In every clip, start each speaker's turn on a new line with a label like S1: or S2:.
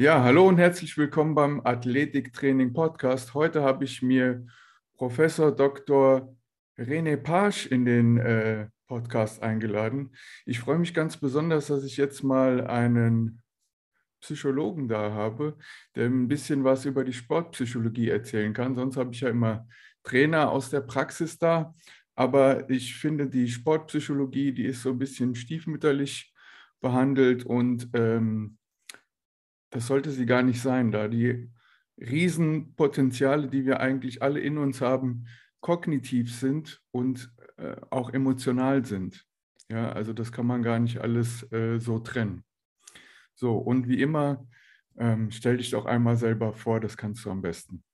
S1: Ja, hallo und herzlich willkommen beim Athletiktraining Podcast. Heute habe ich mir Professor Dr. René Pasch in den äh, Podcast eingeladen. Ich freue mich ganz besonders, dass ich jetzt mal einen Psychologen da habe, der ein bisschen was über die Sportpsychologie erzählen kann. Sonst habe ich ja immer Trainer aus der Praxis da. Aber ich finde, die Sportpsychologie, die ist so ein bisschen stiefmütterlich behandelt und ähm, das sollte sie gar nicht sein, da die Riesenpotenziale, die wir eigentlich alle in uns haben, kognitiv sind und äh, auch emotional sind. Ja, also das kann man gar nicht alles äh, so trennen. So, und wie immer, ähm, stell dich doch einmal selber vor, das kannst du am besten.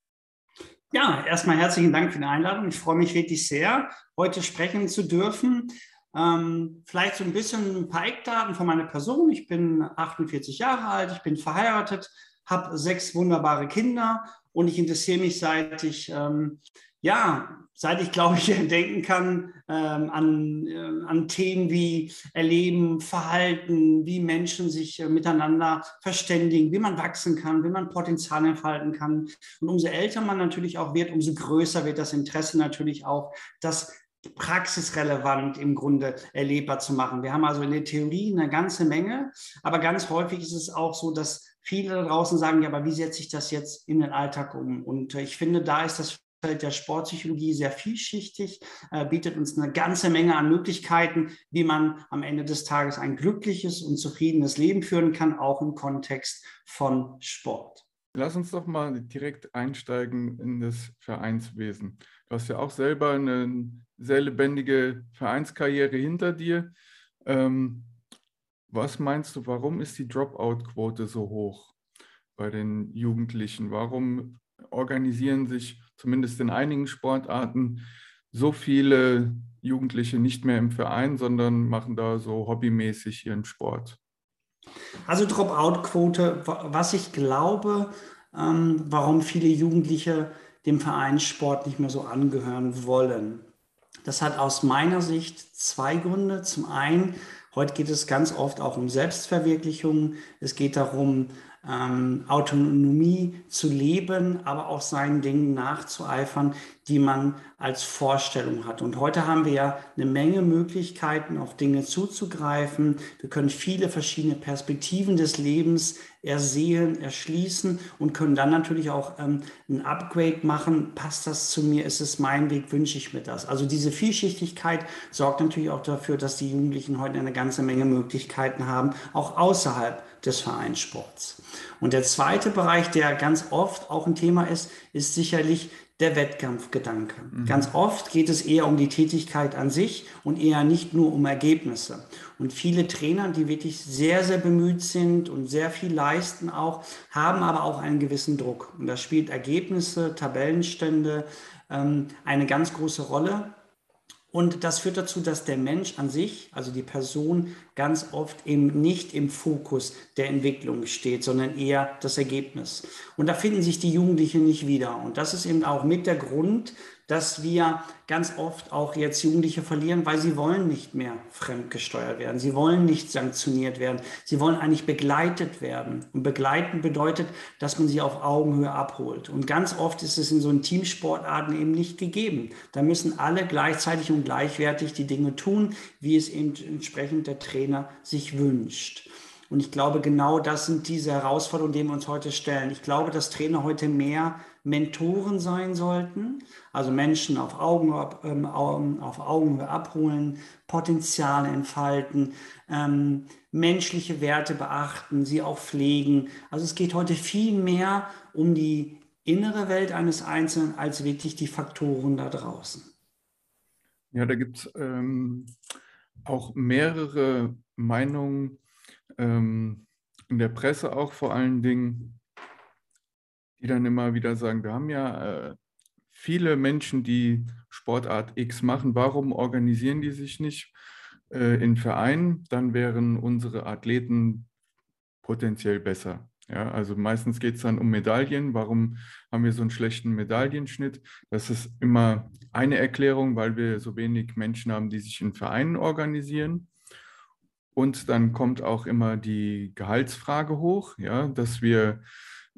S2: Ja, erstmal herzlichen Dank für die Einladung. Ich freue mich wirklich sehr, heute sprechen zu dürfen. Ähm, vielleicht so ein bisschen ein paar Eckdaten von meiner Person. Ich bin 48 Jahre alt, ich bin verheiratet, habe sechs wunderbare Kinder und ich interessiere mich seit ich, ähm, ja, seit ich glaube ich denken kann, ähm, an, äh, an Themen wie Erleben, Verhalten, wie Menschen sich äh, miteinander verständigen, wie man wachsen kann, wie man Potenzial entfalten kann. Und umso älter man natürlich auch wird, umso größer wird das Interesse natürlich auch, dass praxisrelevant im Grunde erlebbar zu machen. Wir haben also in der Theorie eine ganze Menge, aber ganz häufig ist es auch so, dass viele da draußen sagen, ja, aber wie setze ich das jetzt in den Alltag um? Und ich finde, da ist das Feld der Sportpsychologie sehr vielschichtig, äh, bietet uns eine ganze Menge an Möglichkeiten, wie man am Ende des Tages ein glückliches und zufriedenes Leben führen kann, auch im Kontext von Sport.
S1: Lass uns doch mal direkt einsteigen in das Vereinswesen. Du hast ja auch selber eine sehr lebendige Vereinskarriere hinter dir. Ähm, was meinst du, warum ist die Dropout-Quote so hoch bei den Jugendlichen? Warum organisieren sich zumindest in einigen Sportarten so viele Jugendliche nicht mehr im Verein, sondern machen da so hobbymäßig ihren Sport?
S2: Also Dropout-Quote, was ich glaube, ähm, warum viele Jugendliche dem Vereinssport nicht mehr so angehören wollen. Das hat aus meiner Sicht zwei Gründe. Zum einen, heute geht es ganz oft auch um Selbstverwirklichung. Es geht darum, ähm, Autonomie zu leben, aber auch seinen Dingen nachzueifern, die man als Vorstellung hat. Und heute haben wir ja eine Menge Möglichkeiten, auf Dinge zuzugreifen. Wir können viele verschiedene Perspektiven des Lebens ersehen, erschließen und können dann natürlich auch ähm, ein Upgrade machen. Passt das zu mir? Ist es mein Weg? Wünsche ich mir das? Also diese Vielschichtigkeit sorgt natürlich auch dafür, dass die Jugendlichen heute eine ganze Menge Möglichkeiten haben, auch außerhalb des Vereinssports. Und der zweite Bereich, der ganz oft auch ein Thema ist, ist sicherlich der Wettkampfgedanke. Mhm. Ganz oft geht es eher um die Tätigkeit an sich und eher nicht nur um Ergebnisse. Und viele Trainer, die wirklich sehr, sehr bemüht sind und sehr viel leisten auch, haben aber auch einen gewissen Druck. Und da spielt Ergebnisse, Tabellenstände ähm, eine ganz große Rolle. Und das führt dazu, dass der Mensch an sich, also die Person, ganz oft eben nicht im Fokus der Entwicklung steht, sondern eher das Ergebnis. Und da finden sich die Jugendlichen nicht wieder. Und das ist eben auch mit der Grund, dass wir ganz oft auch jetzt Jugendliche verlieren, weil sie wollen nicht mehr fremdgesteuert werden. Sie wollen nicht sanktioniert werden. Sie wollen eigentlich begleitet werden. Und begleiten bedeutet, dass man sie auf Augenhöhe abholt. Und ganz oft ist es in so einen Teamsportarten eben nicht gegeben. Da müssen alle gleichzeitig und gleichwertig die Dinge tun, wie es eben entsprechend der Trainer sich wünscht. Und ich glaube, genau das sind diese Herausforderungen, denen wir uns heute stellen. Ich glaube, dass Trainer heute mehr Mentoren sein sollten, also Menschen auf Augenhöhe, ähm, auf Augenhöhe abholen, Potenziale entfalten, ähm, menschliche Werte beachten, sie auch pflegen. Also es geht heute viel mehr um die innere Welt eines Einzelnen als wirklich die Faktoren da draußen.
S1: Ja, da gibt es ähm, auch mehrere Meinungen ähm, in der Presse auch vor allen Dingen die dann immer wieder sagen, wir haben ja äh, viele Menschen, die Sportart X machen, warum organisieren die sich nicht äh, in Vereinen? Dann wären unsere Athleten potenziell besser. Ja, also meistens geht es dann um Medaillen. Warum haben wir so einen schlechten Medaillenschnitt? Das ist immer eine Erklärung, weil wir so wenig Menschen haben, die sich in Vereinen organisieren. Und dann kommt auch immer die Gehaltsfrage hoch, ja, dass wir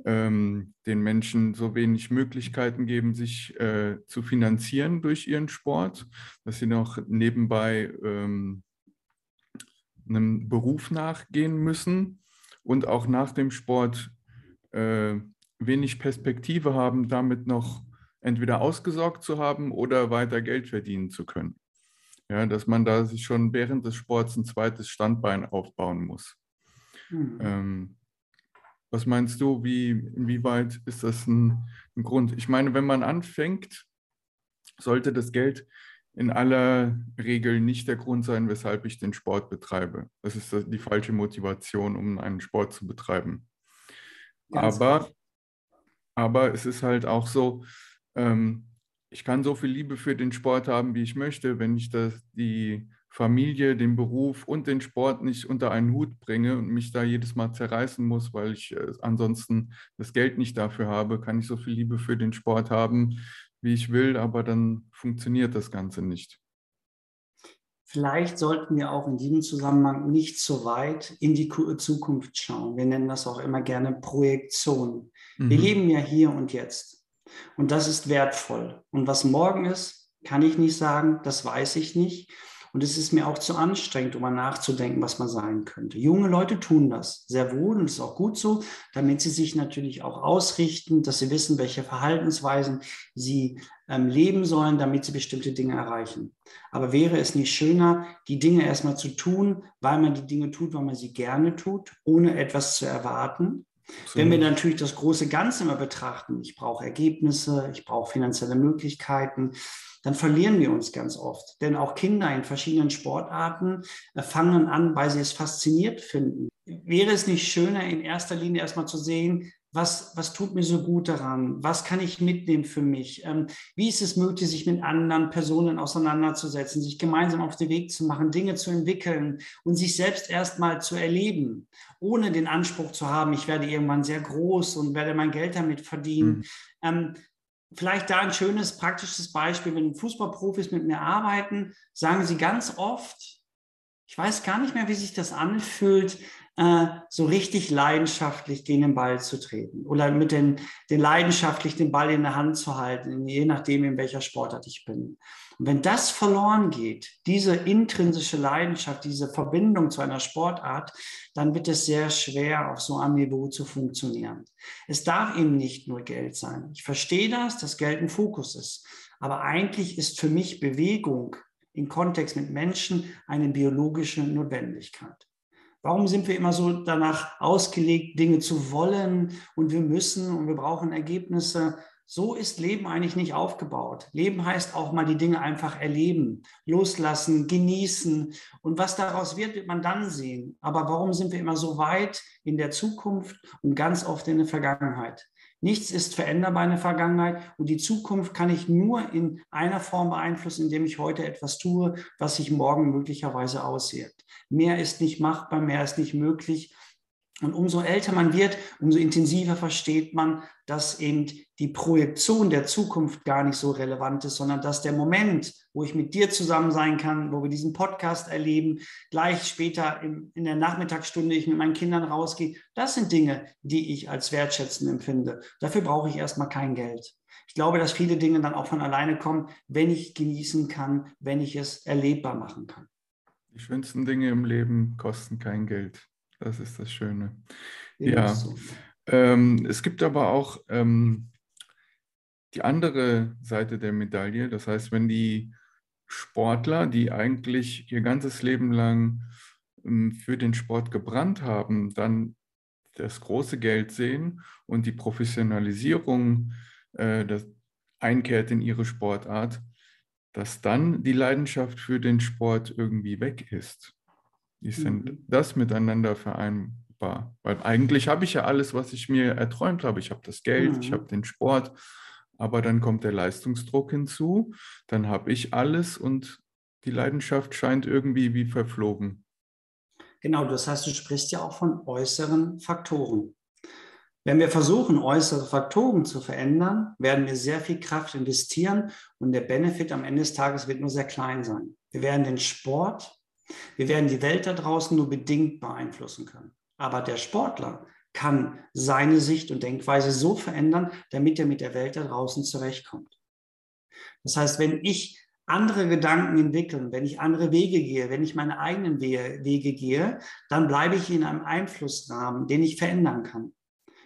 S1: ähm, den Menschen so wenig Möglichkeiten geben, sich äh, zu finanzieren durch ihren Sport, dass sie noch nebenbei ähm, einem Beruf nachgehen müssen und auch nach dem Sport äh, wenig Perspektive haben, damit noch entweder ausgesorgt zu haben oder weiter Geld verdienen zu können. Ja, dass man da sich schon während des Sports ein zweites Standbein aufbauen muss. Mhm. Ähm, was meinst du, wie, inwieweit ist das ein, ein Grund? Ich meine, wenn man anfängt, sollte das Geld in aller Regel nicht der Grund sein, weshalb ich den Sport betreibe. Das ist die falsche Motivation, um einen Sport zu betreiben. aber, aber es ist halt auch so, ähm, ich kann so viel Liebe für den Sport haben, wie ich möchte, wenn ich das, die Familie, den Beruf und den Sport nicht unter einen Hut bringe und mich da jedes Mal zerreißen muss, weil ich äh, ansonsten das Geld nicht dafür habe, kann ich so viel Liebe für den Sport haben, wie ich will, aber dann funktioniert das Ganze nicht.
S2: Vielleicht sollten wir auch in diesem Zusammenhang nicht so weit in die Zukunft schauen. Wir nennen das auch immer gerne Projektion. Mhm. Wir leben ja hier und jetzt. Und das ist wertvoll. Und was morgen ist, kann ich nicht sagen, das weiß ich nicht. Und es ist mir auch zu anstrengend, um mal nachzudenken, was man sein könnte. Junge Leute tun das sehr wohl und es ist auch gut so, damit sie sich natürlich auch ausrichten, dass sie wissen, welche Verhaltensweisen sie ähm, leben sollen, damit sie bestimmte Dinge erreichen. Aber wäre es nicht schöner, die Dinge erstmal zu tun, weil man die Dinge tut, weil man sie gerne tut, ohne etwas zu erwarten? So. Wenn wir natürlich das große Ganze immer betrachten, ich brauche Ergebnisse, ich brauche finanzielle Möglichkeiten, dann verlieren wir uns ganz oft. Denn auch Kinder in verschiedenen Sportarten äh, fangen an, weil sie es fasziniert finden. Wäre es nicht schöner, in erster Linie erstmal zu sehen, was, was tut mir so gut daran? Was kann ich mitnehmen für mich? Ähm, wie ist es möglich, sich mit anderen Personen auseinanderzusetzen, sich gemeinsam auf den Weg zu machen, Dinge zu entwickeln und sich selbst erstmal zu erleben, ohne den Anspruch zu haben, ich werde irgendwann sehr groß und werde mein Geld damit verdienen. Mhm. Ähm, vielleicht da ein schönes, praktisches Beispiel. Wenn Fußballprofis mit mir arbeiten, sagen sie ganz oft, ich weiß gar nicht mehr, wie sich das anfühlt, äh, so richtig leidenschaftlich gegen den Ball zu treten oder mit den, den leidenschaftlich den Ball in der Hand zu halten, je nachdem, in welcher Sportart ich bin. Und wenn das verloren geht, diese intrinsische Leidenschaft, diese Verbindung zu einer Sportart, dann wird es sehr schwer, auf so einem Niveau zu funktionieren. Es darf eben nicht nur Geld sein. Ich verstehe das, dass Geld ein Fokus ist. Aber eigentlich ist für mich Bewegung im Kontext mit Menschen eine biologische Notwendigkeit. Warum sind wir immer so danach ausgelegt, Dinge zu wollen und wir müssen und wir brauchen Ergebnisse? So ist Leben eigentlich nicht aufgebaut. Leben heißt auch mal die Dinge einfach erleben, loslassen, genießen. Und was daraus wird, wird man dann sehen. Aber warum sind wir immer so weit in der Zukunft und ganz oft in der Vergangenheit? Nichts ist veränderbar in der Vergangenheit und die Zukunft kann ich nur in einer Form beeinflussen, indem ich heute etwas tue, was sich morgen möglicherweise auswirkt. Mehr ist nicht machbar, mehr ist nicht möglich. Und umso älter man wird, umso intensiver versteht man, dass eben die Projektion der Zukunft gar nicht so relevant ist, sondern dass der Moment, wo ich mit dir zusammen sein kann, wo wir diesen Podcast erleben, gleich später in, in der Nachmittagsstunde ich mit meinen Kindern rausgehe, das sind Dinge, die ich als wertschätzend empfinde. Dafür brauche ich erstmal kein Geld. Ich glaube, dass viele Dinge dann auch von alleine kommen, wenn ich genießen kann, wenn ich es erlebbar machen kann.
S1: Die schönsten Dinge im Leben kosten kein Geld. Das ist das Schöne. ja. So. Ähm, es gibt aber auch ähm, die andere Seite der Medaille. Das heißt, wenn die Sportler, die eigentlich ihr ganzes Leben lang ähm, für den Sport gebrannt haben, dann das große Geld sehen und die Professionalisierung äh, das einkehrt in ihre Sportart, dass dann die Leidenschaft für den Sport irgendwie weg ist. Wie denn mhm. das miteinander vereinbar? Weil eigentlich habe ich ja alles, was ich mir erträumt habe. Ich habe das Geld, mhm. ich habe den Sport, aber dann kommt der Leistungsdruck hinzu, dann habe ich alles und die Leidenschaft scheint irgendwie wie verflogen.
S2: Genau, das heißt, du sprichst ja auch von äußeren Faktoren. Wenn wir versuchen, äußere Faktoren zu verändern, werden wir sehr viel Kraft investieren und der Benefit am Ende des Tages wird nur sehr klein sein. Wir werden den Sport Wir werden die Welt da draußen nur bedingt beeinflussen können. Aber der Sportler kann seine Sicht und Denkweise so verändern, damit er mit der Welt da draußen zurechtkommt. Das heißt, wenn ich andere Gedanken entwickeln, wenn ich andere Wege gehe, wenn ich meine eigenen Wege gehe, dann bleibe ich in einem Einflussrahmen, den ich verändern kann.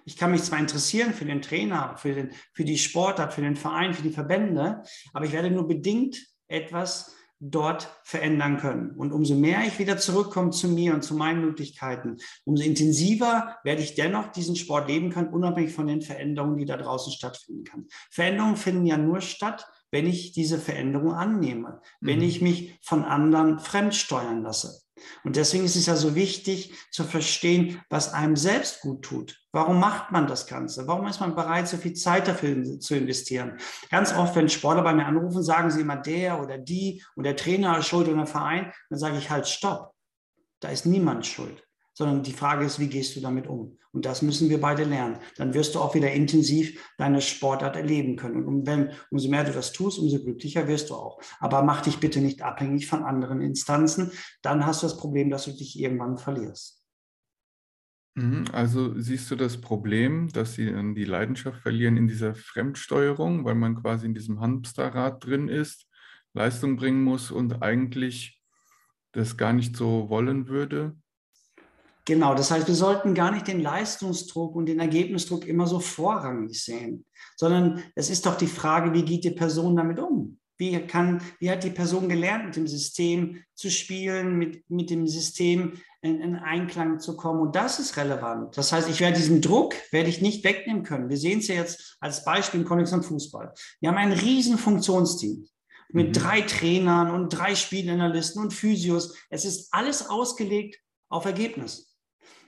S2: Ich kann mich zwar interessieren für den Trainer, für, den, für die Sportart, für den Verein, für die Verbände, aber ich werde nur bedingt etwas dort verändern können. Und umso mehr ich wieder zurückkomme zu mir und zu meinen Möglichkeiten, umso intensiver werde ich dennoch diesen Sport leben können, unabhängig von den Veränderungen, die da draußen stattfinden kann. Veränderungen finden ja nur statt, wenn ich diese Veränderung annehme, wenn mhm. ich mich von anderen fremdsteuern lasse. Und deswegen ist es ja so wichtig zu verstehen, was einem selbst gut tut. Warum macht man das Ganze? Warum ist man bereit, so viel Zeit dafür zu investieren? Ganz oft, wenn Sportler bei mir anrufen, sagen sie immer der oder die und der Trainer ist schuld oder der Verein. Dann sage ich halt, stopp. Da ist niemand schuld sondern die Frage ist, wie gehst du damit um? Und das müssen wir beide lernen. Dann wirst du auch wieder intensiv deine Sportart erleben können. Und wenn, umso mehr du das tust, umso glücklicher wirst du auch. Aber mach dich bitte nicht abhängig von anderen Instanzen. Dann hast du das Problem, dass du dich irgendwann verlierst.
S1: Mhm, also siehst du das Problem, dass sie dann die Leidenschaft verlieren in dieser Fremdsteuerung, weil man quasi in diesem Hamsterrad drin ist, Leistung bringen muss und eigentlich das gar nicht so wollen würde?
S2: Genau, das heißt, wir sollten gar nicht den Leistungsdruck und den Ergebnisdruck immer so vorrangig sehen, sondern es ist doch die Frage, wie geht die Person damit um? Wie, kann, wie hat die Person gelernt, mit dem System zu spielen, mit, mit dem System in, in Einklang zu kommen? Und das ist relevant. Das heißt, ich werde diesen Druck werde ich nicht wegnehmen können. Wir sehen es ja jetzt als Beispiel im Kontext von Fußball. Wir haben ein riesen Funktionsteam mit mhm. drei Trainern und drei Spielanalysten und Physios. Es ist alles ausgelegt auf Ergebnis.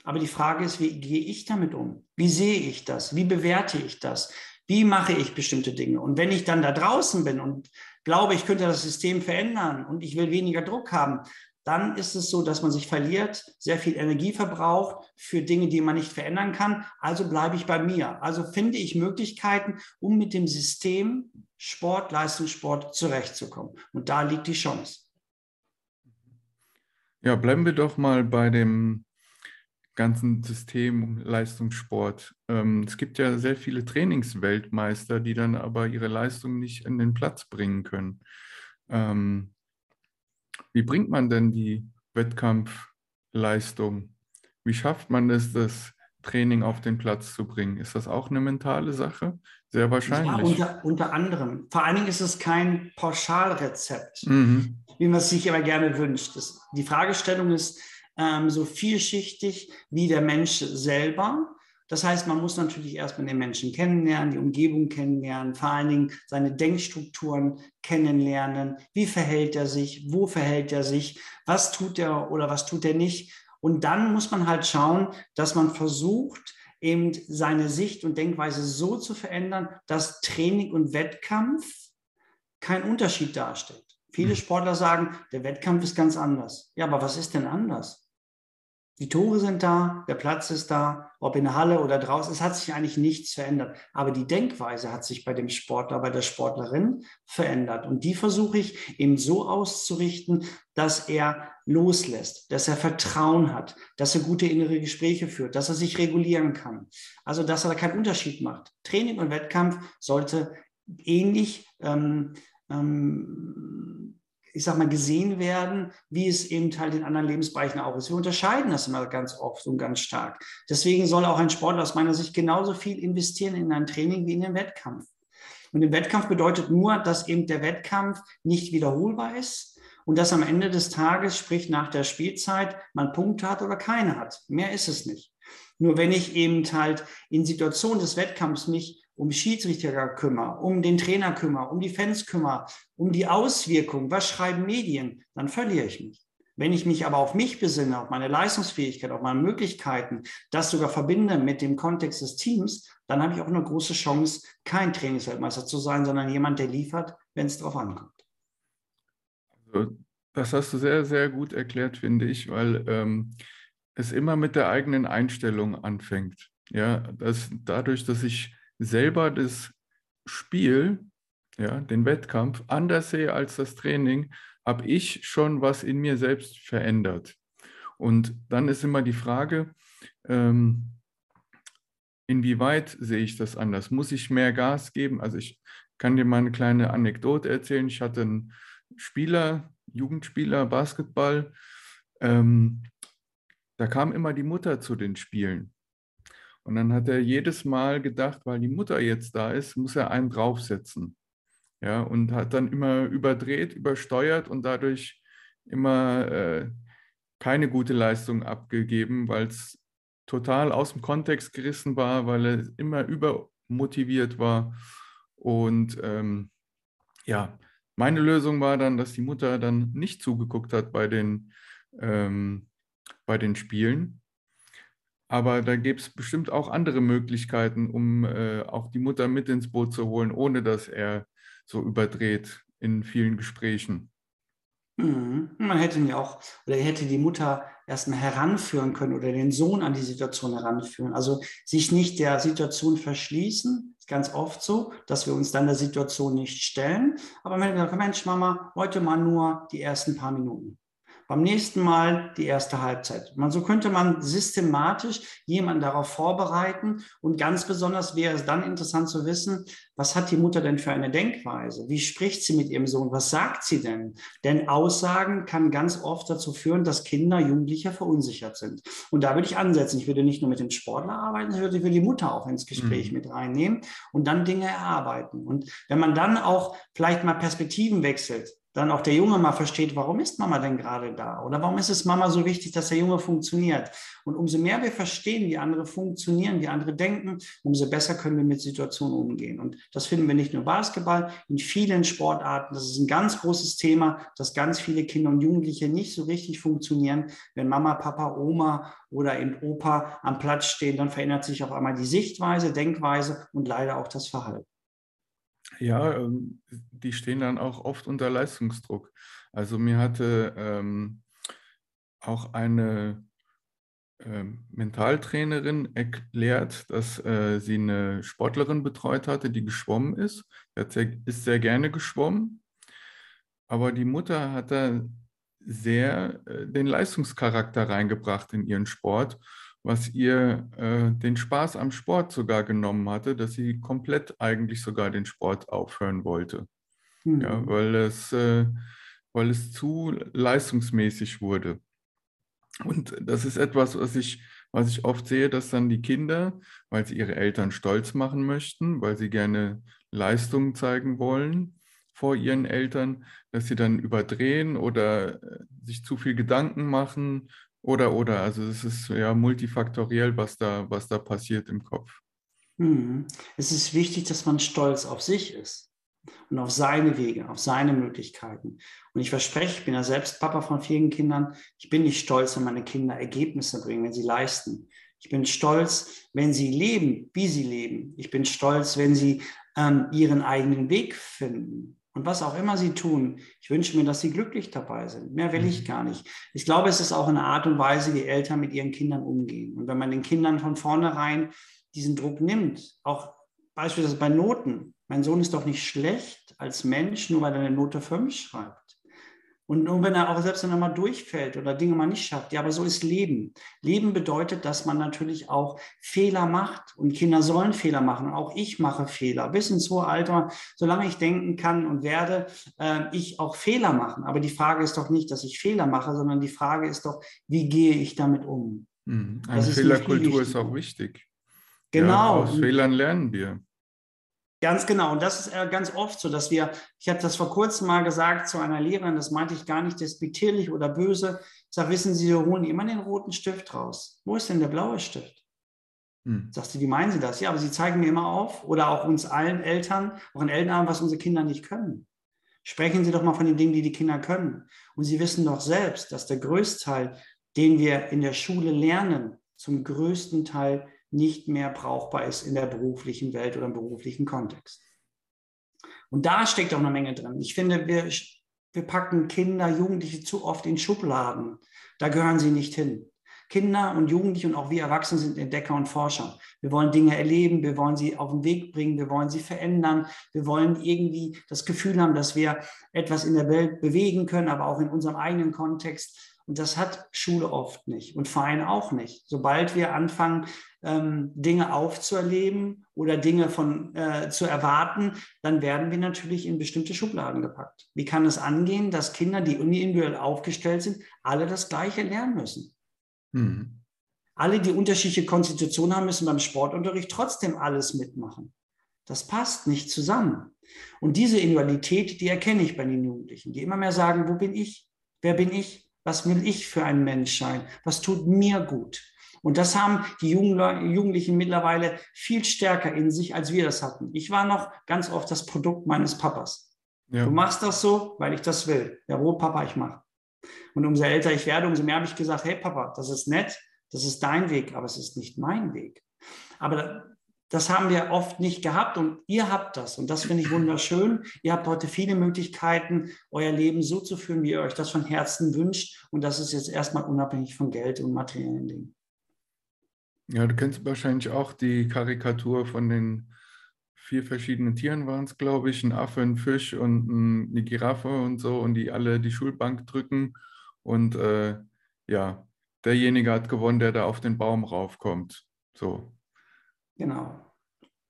S2: Aber die Frage ist, wie gehe ich damit um? Wie sehe ich das? Wie bewerte ich das? Wie mache ich bestimmte Dinge? Und wenn ich dann da draußen bin und glaube, ich könnte das System verändern und ich will weniger Druck haben, dann ist es so, dass man sich verliert, sehr viel Energie verbraucht für Dinge, die man nicht verändern kann. Also bleibe ich bei mir. Also finde ich Möglichkeiten, um mit dem System Sport, Leistungssport zurechtzukommen. Und da liegt die Chance.
S1: Ja, bleiben wir doch mal bei dem ganzen System um Leistungssport. Ähm, es gibt ja sehr viele Trainingsweltmeister, die dann aber ihre Leistung nicht in den Platz bringen können. Ähm, wie bringt man denn die Wettkampfleistung? Wie schafft man es, das Training auf den Platz zu bringen? Ist das auch eine mentale Sache? Sehr wahrscheinlich.
S2: Ja, unter, unter anderem. Vor allen Dingen ist es kein Pauschalrezept, mhm. wie man es sich immer gerne wünscht. Das, die Fragestellung ist, ähm, so vielschichtig wie der Mensch selber. Das heißt, man muss natürlich erstmal den Menschen kennenlernen, die Umgebung kennenlernen, vor allen Dingen seine Denkstrukturen kennenlernen. Wie verhält er sich? Wo verhält er sich? Was tut er oder was tut er nicht? Und dann muss man halt schauen, dass man versucht, eben seine Sicht und Denkweise so zu verändern, dass Training und Wettkampf keinen Unterschied darstellt. Viele hm. Sportler sagen, der Wettkampf ist ganz anders. Ja, aber was ist denn anders? Die Tore sind da, der Platz ist da, ob in der Halle oder draußen. Es hat sich eigentlich nichts verändert. Aber die Denkweise hat sich bei dem Sportler, bei der Sportlerin verändert. Und die versuche ich eben so auszurichten, dass er loslässt, dass er Vertrauen hat, dass er gute innere Gespräche führt, dass er sich regulieren kann. Also, dass er da keinen Unterschied macht. Training und Wettkampf sollte ähnlich ähm, ähm, ich sag mal, gesehen werden, wie es eben halt in anderen Lebensbereichen auch ist. Wir unterscheiden das immer ganz oft und ganz stark. Deswegen soll auch ein Sportler aus meiner Sicht genauso viel investieren in ein Training wie in den Wettkampf. Und der Wettkampf bedeutet nur, dass eben der Wettkampf nicht wiederholbar ist und dass am Ende des Tages, sprich nach der Spielzeit, man Punkte hat oder keine hat. Mehr ist es nicht. Nur wenn ich eben halt in Situationen des Wettkampfs mich um Schiedsrichter kümmere, um den Trainer kümmere, um die Fans kümmere, um die Auswirkungen, was schreiben Medien, dann verliere ich mich. Wenn ich mich aber auf mich besinne, auf meine Leistungsfähigkeit, auf meine Möglichkeiten, das sogar verbinde mit dem Kontext des Teams, dann habe ich auch eine große Chance, kein Trainingsweltmeister zu sein, sondern jemand, der liefert, wenn es darauf ankommt.
S1: Also, das hast du sehr, sehr gut erklärt, finde ich, weil ähm, es immer mit der eigenen Einstellung anfängt. Ja, dass dadurch, dass ich selber das Spiel, ja, den Wettkampf anders sehe als das Training, habe ich schon was in mir selbst verändert. Und dann ist immer die Frage, ähm, inwieweit sehe ich das anders? Muss ich mehr Gas geben? Also ich kann dir mal eine kleine Anekdote erzählen. Ich hatte einen Spieler, Jugendspieler, Basketball. Ähm, da kam immer die Mutter zu den Spielen. Und dann hat er jedes Mal gedacht, weil die Mutter jetzt da ist, muss er einen draufsetzen. Ja, und hat dann immer überdreht, übersteuert und dadurch immer äh, keine gute Leistung abgegeben, weil es total aus dem Kontext gerissen war, weil er immer übermotiviert war. Und ähm, ja, meine Lösung war dann, dass die Mutter dann nicht zugeguckt hat bei den, ähm, bei den Spielen. Aber da gäbe es bestimmt auch andere Möglichkeiten, um äh, auch die Mutter mit ins Boot zu holen, ohne dass er so überdreht in vielen Gesprächen.
S2: Mhm. Man hätte ihn ja auch, oder hätte die Mutter erstmal heranführen können oder den Sohn an die Situation heranführen. Also sich nicht der Situation verschließen, ist ganz oft so, dass wir uns dann der Situation nicht stellen. Aber man hätte gesagt, Mensch, Mama, heute mal nur die ersten paar Minuten beim nächsten Mal die erste Halbzeit. Man, so könnte man systematisch jemanden darauf vorbereiten und ganz besonders wäre es dann interessant zu wissen, was hat die Mutter denn für eine Denkweise? Wie spricht sie mit ihrem Sohn? Was sagt sie denn? Denn Aussagen kann ganz oft dazu führen, dass Kinder, Jugendliche verunsichert sind. Und da würde ich ansetzen. Ich würde nicht nur mit dem Sportler arbeiten, ich würde die Mutter auch ins Gespräch mhm. mit reinnehmen und dann Dinge erarbeiten. Und wenn man dann auch vielleicht mal Perspektiven wechselt, dann auch der Junge mal versteht, warum ist Mama denn gerade da? Oder warum ist es Mama so wichtig, dass der Junge funktioniert? Und umso mehr wir verstehen, wie andere funktionieren, wie andere denken, umso besser können wir mit Situationen umgehen. Und das finden wir nicht nur Basketball, in vielen Sportarten. Das ist ein ganz großes Thema, dass ganz viele Kinder und Jugendliche nicht so richtig funktionieren. Wenn Mama, Papa, Oma oder eben Opa am Platz stehen, dann verändert sich auf einmal die Sichtweise, Denkweise und leider auch das Verhalten.
S1: Ja, ähm, die stehen dann auch oft unter Leistungsdruck. Also mir hatte ähm, auch eine ähm, Mentaltrainerin erklärt, dass äh, sie eine Sportlerin betreut hatte, die geschwommen ist. Sie sehr, ist sehr gerne geschwommen, aber die Mutter hat da sehr äh, den Leistungscharakter reingebracht in ihren Sport was ihr äh, den Spaß am Sport sogar genommen hatte, dass sie komplett eigentlich sogar den Sport aufhören wollte. Mhm. Ja, weil, es, äh, weil es zu leistungsmäßig wurde. Und das ist etwas, was ich, was ich oft sehe, dass dann die Kinder, weil sie ihre Eltern stolz machen möchten, weil sie gerne Leistungen zeigen wollen vor ihren Eltern, dass sie dann überdrehen oder äh, sich zu viel Gedanken machen oder, oder, also es ist ja multifaktoriell, was da, was da passiert im Kopf.
S2: Hm. Es ist wichtig, dass man stolz auf sich ist und auf seine Wege, auf seine Möglichkeiten. Und ich verspreche, ich bin ja selbst Papa von vielen Kindern, ich bin nicht stolz, wenn meine Kinder Ergebnisse bringen, wenn sie leisten. Ich bin stolz, wenn sie leben, wie sie leben. Ich bin stolz, wenn sie ähm, ihren eigenen Weg finden. Und was auch immer sie tun, ich wünsche mir, dass sie glücklich dabei sind. Mehr will ich mhm. gar nicht. Ich glaube, es ist auch eine Art und Weise, wie Eltern mit ihren Kindern umgehen. Und wenn man den Kindern von vornherein diesen Druck nimmt, auch beispielsweise bei Noten. Mein Sohn ist doch nicht schlecht als Mensch, nur weil er eine Note 5 schreibt. Und nur wenn er auch selbst er mal durchfällt oder Dinge mal nicht schafft. Ja, aber so ist Leben. Leben bedeutet, dass man natürlich auch Fehler macht. Und Kinder sollen Fehler machen. Auch ich mache Fehler. Bis ins hohe Alter, solange ich denken kann und werde, äh, ich auch Fehler machen. Aber die Frage ist doch nicht, dass ich Fehler mache, sondern die Frage ist doch, wie gehe ich damit um?
S1: Mhm. Eine Fehlerkultur ist auch wichtig.
S2: Genau. Ja,
S1: aus Fehlern lernen wir.
S2: Ganz genau. Und das ist ganz oft so, dass wir, ich habe das vor kurzem mal gesagt zu einer Lehrerin, das meinte ich gar nicht despektierlich oder böse. Ich sage, wissen Sie, Sie holen immer den roten Stift raus. Wo ist denn der blaue Stift? Hm. Sagst du, wie meinen Sie das? Ja, aber Sie zeigen mir immer auf oder auch uns allen Eltern, auch in Eltern, was unsere Kinder nicht können. Sprechen Sie doch mal von den Dingen, die die Kinder können. Und Sie wissen doch selbst, dass der größte Teil, den wir in der Schule lernen, zum größten Teil nicht mehr brauchbar ist in der beruflichen Welt oder im beruflichen Kontext. Und da steckt auch eine Menge drin. Ich finde, wir, wir packen Kinder, Jugendliche zu oft in Schubladen. Da gehören sie nicht hin. Kinder und Jugendliche und auch wir Erwachsene sind Entdecker und Forscher. Wir wollen Dinge erleben, wir wollen sie auf den Weg bringen, wir wollen sie verändern, wir wollen irgendwie das Gefühl haben, dass wir etwas in der Welt bewegen können, aber auch in unserem eigenen Kontext. Und das hat Schule oft nicht und Verein auch nicht. Sobald wir anfangen, ähm, Dinge aufzuerleben oder Dinge von, äh, zu erwarten, dann werden wir natürlich in bestimmte Schubladen gepackt. Wie kann es angehen, dass Kinder, die individuell aufgestellt sind, alle das Gleiche lernen müssen? Mhm. Alle, die unterschiedliche Konstitutionen haben, müssen beim Sportunterricht trotzdem alles mitmachen. Das passt nicht zusammen. Und diese Individualität, die erkenne ich bei den Jugendlichen, die immer mehr sagen, wo bin ich? Wer bin ich? Was will ich für ein Mensch sein? Was tut mir gut? Und das haben die Jugendlichen mittlerweile viel stärker in sich, als wir das hatten. Ich war noch ganz oft das Produkt meines Papas. Ja. Du machst das so, weil ich das will. Jawohl, Papa, ich mache. Und umso älter ich werde, umso mehr habe ich gesagt, hey Papa, das ist nett, das ist dein Weg, aber es ist nicht mein Weg. Aber das haben wir oft nicht gehabt und ihr habt das und das finde ich wunderschön. Ihr habt heute viele Möglichkeiten, euer Leben so zu führen, wie ihr euch das von Herzen wünscht und das ist jetzt erstmal unabhängig von Geld und materiellen Dingen.
S1: Ja, du kennst wahrscheinlich auch die Karikatur von den vier verschiedenen Tieren waren es, glaube ich, ein Affe, ein Fisch und eine Giraffe und so und die alle die Schulbank drücken und äh, ja, derjenige hat gewonnen, der da auf den Baum raufkommt. So.
S2: Genau.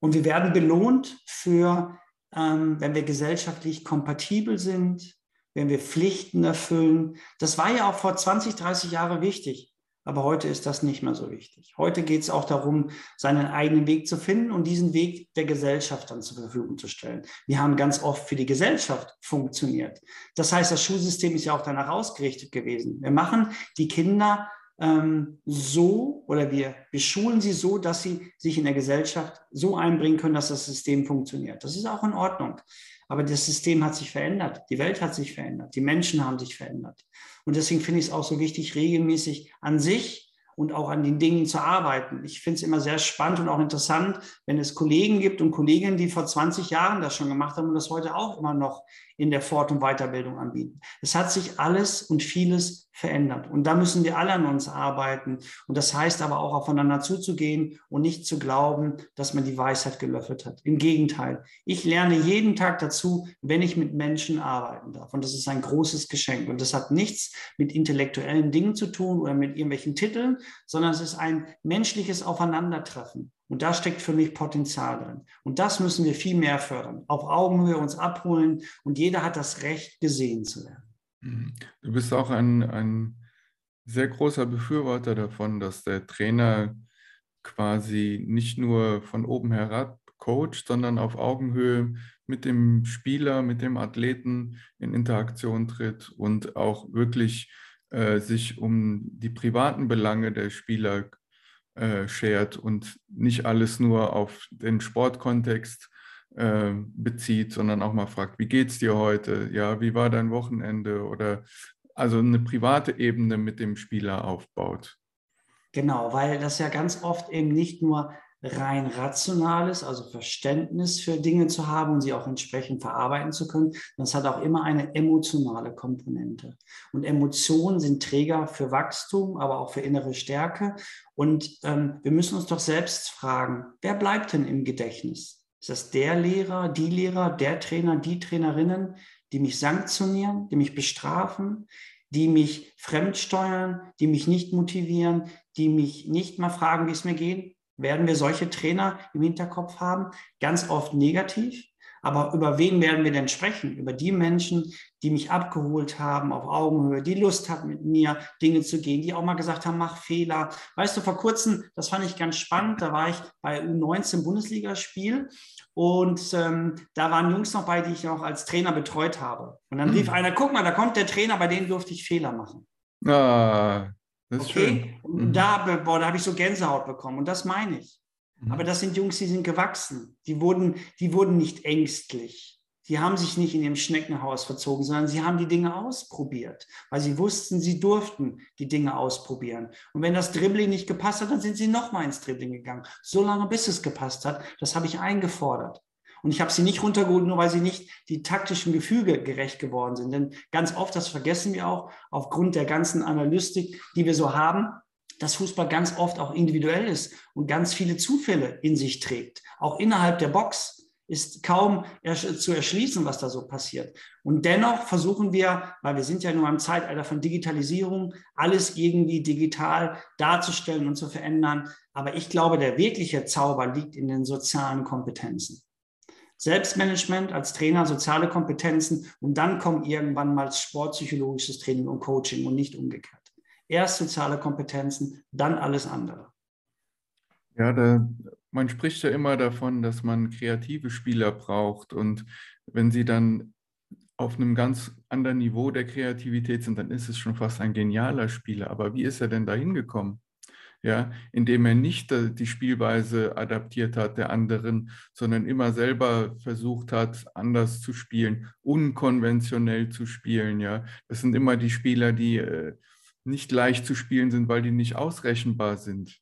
S2: Und wir werden belohnt für, ähm, wenn wir gesellschaftlich kompatibel sind, wenn wir Pflichten erfüllen. Das war ja auch vor 20, 30 Jahren wichtig. Aber heute ist das nicht mehr so wichtig. Heute geht es auch darum, seinen eigenen Weg zu finden und diesen Weg der Gesellschaft dann zur Verfügung zu stellen. Wir haben ganz oft für die Gesellschaft funktioniert. Das heißt, das Schulsystem ist ja auch danach ausgerichtet gewesen. Wir machen die Kinder ähm, so oder wir, wir schulen sie so, dass sie sich in der Gesellschaft so einbringen können, dass das System funktioniert. Das ist auch in Ordnung. Aber das System hat sich verändert. Die Welt hat sich verändert. Die Menschen haben sich verändert. Und deswegen finde ich es auch so wichtig, regelmäßig an sich und auch an den Dingen zu arbeiten. Ich finde es immer sehr spannend und auch interessant, wenn es Kollegen gibt und Kolleginnen, die vor 20 Jahren das schon gemacht haben und das heute auch immer noch in der Fort- und Weiterbildung anbieten. Es hat sich alles und vieles verändert. Und da müssen wir alle an uns arbeiten. Und das heißt aber auch aufeinander zuzugehen und nicht zu glauben, dass man die Weisheit gelöffelt hat. Im Gegenteil. Ich lerne jeden Tag dazu, wenn ich mit Menschen arbeiten darf. Und das ist ein großes Geschenk. Und das hat nichts mit intellektuellen Dingen zu tun oder mit irgendwelchen Titeln, sondern es ist ein menschliches Aufeinandertreffen. Und da steckt für mich Potenzial drin. Und das müssen wir viel mehr fördern. Auf Augenhöhe uns abholen und jeder hat das Recht, gesehen zu werden.
S1: Mhm. Du bist auch ein, ein sehr großer Befürworter davon, dass der Trainer quasi nicht nur von oben herab coacht, sondern auf Augenhöhe mit dem Spieler, mit dem Athleten in Interaktion tritt und auch wirklich äh, sich um die privaten Belange der Spieler äh, schert und nicht alles nur auf den Sportkontext äh, bezieht, sondern auch mal fragt, wie geht's dir heute? Ja, wie war dein Wochenende? Oder also eine private Ebene mit dem Spieler aufbaut.
S2: Genau, weil das ja ganz oft eben nicht nur rein rationales, also Verständnis für Dinge zu haben und sie auch entsprechend verarbeiten zu können. Das hat auch immer eine emotionale Komponente. Und Emotionen sind Träger für Wachstum, aber auch für innere Stärke. Und ähm, wir müssen uns doch selbst fragen, wer bleibt denn im Gedächtnis? Ist das der Lehrer, die Lehrer, der Trainer, die Trainerinnen, die mich sanktionieren, die mich bestrafen, die mich fremdsteuern, die mich nicht motivieren, die mich nicht mal fragen, wie es mir geht? Werden wir solche Trainer im Hinterkopf haben, ganz oft negativ. Aber über wen werden wir denn sprechen? Über die Menschen, die mich abgeholt haben auf Augenhöhe, die Lust hatten, mit mir Dinge zu gehen, die auch mal gesagt haben, mach Fehler. Weißt du, vor kurzem, das fand ich ganz spannend, da war ich bei U19 Bundesligaspiel und ähm, da waren Jungs noch bei, die ich auch als Trainer betreut habe. Und dann rief mhm. einer, guck mal, da kommt der Trainer, bei dem durfte ich Fehler machen.
S1: Ah, das
S2: okay? Mhm. Da, boah, da habe ich so Gänsehaut bekommen und das meine ich. Mhm. Aber das sind Jungs, die sind gewachsen. Die wurden, die wurden nicht ängstlich. Die haben sich nicht in ihrem Schneckenhaus verzogen, sondern sie haben die Dinge ausprobiert, weil sie wussten, sie durften die Dinge ausprobieren. Und wenn das Dribbling nicht gepasst hat, dann sind sie nochmal ins Dribbling gegangen. So lange, bis es gepasst hat. Das habe ich eingefordert. Und ich habe sie nicht runtergeholt, nur weil sie nicht die taktischen Gefüge gerecht geworden sind. Denn ganz oft, das vergessen wir auch, aufgrund der ganzen Analystik, die wir so haben, dass Fußball ganz oft auch individuell ist und ganz viele Zufälle in sich trägt, auch innerhalb der Box ist kaum zu erschließen, was da so passiert. Und dennoch versuchen wir, weil wir sind ja nur im Zeitalter von Digitalisierung, alles irgendwie digital darzustellen und zu verändern. Aber ich glaube, der wirkliche Zauber liegt in den sozialen Kompetenzen. Selbstmanagement als Trainer, soziale Kompetenzen und dann kommt irgendwann mal sportpsychologisches Training und Coaching und nicht umgekehrt. Erst soziale Kompetenzen, dann alles andere.
S1: Ja, da, man spricht ja immer davon, dass man kreative Spieler braucht. Und wenn sie dann auf einem ganz anderen Niveau der Kreativität sind, dann ist es schon fast ein genialer Spieler. Aber wie ist er denn da hingekommen? Ja, indem er nicht die Spielweise adaptiert hat der anderen, sondern immer selber versucht hat, anders zu spielen, unkonventionell zu spielen. Ja, das sind immer die Spieler, die äh, nicht leicht zu spielen sind, weil die nicht ausrechenbar sind.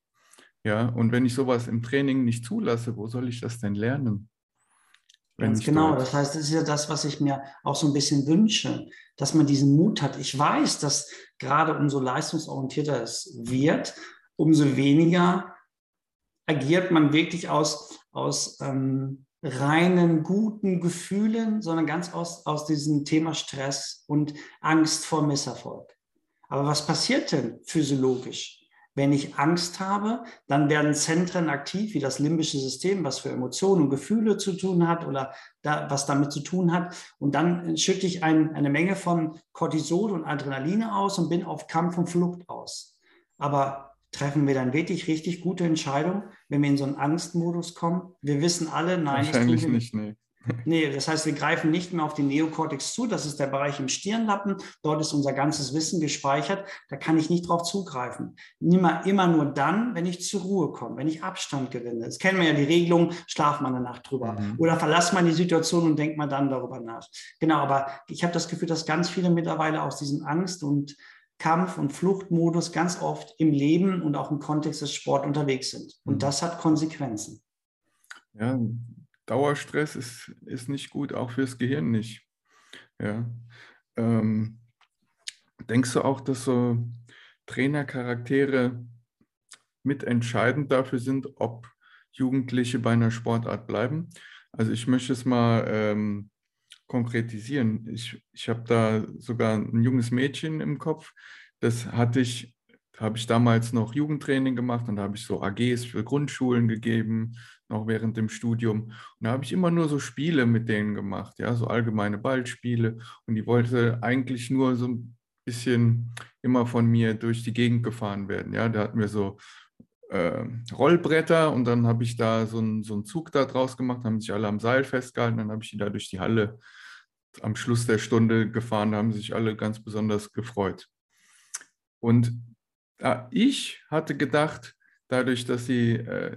S1: Ja, und wenn ich sowas im Training nicht zulasse, wo soll ich das denn lernen?
S2: Ganz genau, das heißt, das ist ja das, was ich mir auch so ein bisschen wünsche, dass man diesen Mut hat. Ich weiß, dass gerade umso leistungsorientierter es wird, umso weniger agiert man wirklich aus, aus ähm, reinen guten Gefühlen, sondern ganz aus, aus diesem Thema Stress und Angst vor Misserfolg. Aber was passiert denn physiologisch? Wenn ich Angst habe, dann werden Zentren aktiv, wie das limbische System, was für Emotionen und Gefühle zu tun hat oder da, was damit zu tun hat. Und dann schütte ich ein, eine Menge von Cortisol und Adrenaline aus und bin auf Kampf und Flucht aus. Aber treffen wir dann wirklich richtig gute Entscheidungen, wenn wir in so einen Angstmodus kommen? Wir wissen alle, nein,
S1: Wahrscheinlich nicht. Nee.
S2: Nee, das heißt, wir greifen nicht mehr auf den Neokortex zu. Das ist der Bereich im Stirnlappen. Dort ist unser ganzes Wissen gespeichert. Da kann ich nicht drauf zugreifen. Immer, immer nur dann, wenn ich zur Ruhe komme, wenn ich Abstand gewinne. Das kennen wir ja die Regelung, schlaf mal eine Nacht drüber. Mhm. Oder verlass mal die Situation und denk mal dann darüber nach. Genau, aber ich habe das Gefühl, dass ganz viele mittlerweile aus diesem Angst und Kampf- und Fluchtmodus ganz oft im Leben und auch im Kontext des Sports unterwegs sind. Und mhm. das hat Konsequenzen.
S1: Ja, Dauerstress ist, ist nicht gut, auch fürs Gehirn nicht. Ja. Ähm, denkst du auch, dass so Trainercharaktere mitentscheidend dafür sind, ob Jugendliche bei einer Sportart bleiben? Also ich möchte es mal ähm, konkretisieren. Ich, ich habe da sogar ein junges Mädchen im Kopf, das hatte ich habe ich damals noch Jugendtraining gemacht und da habe ich so AGs für Grundschulen gegeben, noch während dem Studium. Und da habe ich immer nur so Spiele mit denen gemacht, ja, so allgemeine Ballspiele. Und die wollte eigentlich nur so ein bisschen immer von mir durch die Gegend gefahren werden. Ja, da hatten wir so äh, Rollbretter und dann habe ich da so einen, so Zug da draus gemacht, haben sich alle am Seil festgehalten, dann habe ich die da durch die Halle am Schluss der Stunde gefahren, haben sich alle ganz besonders gefreut. Und ja, ich hatte gedacht, dadurch, dass sie äh,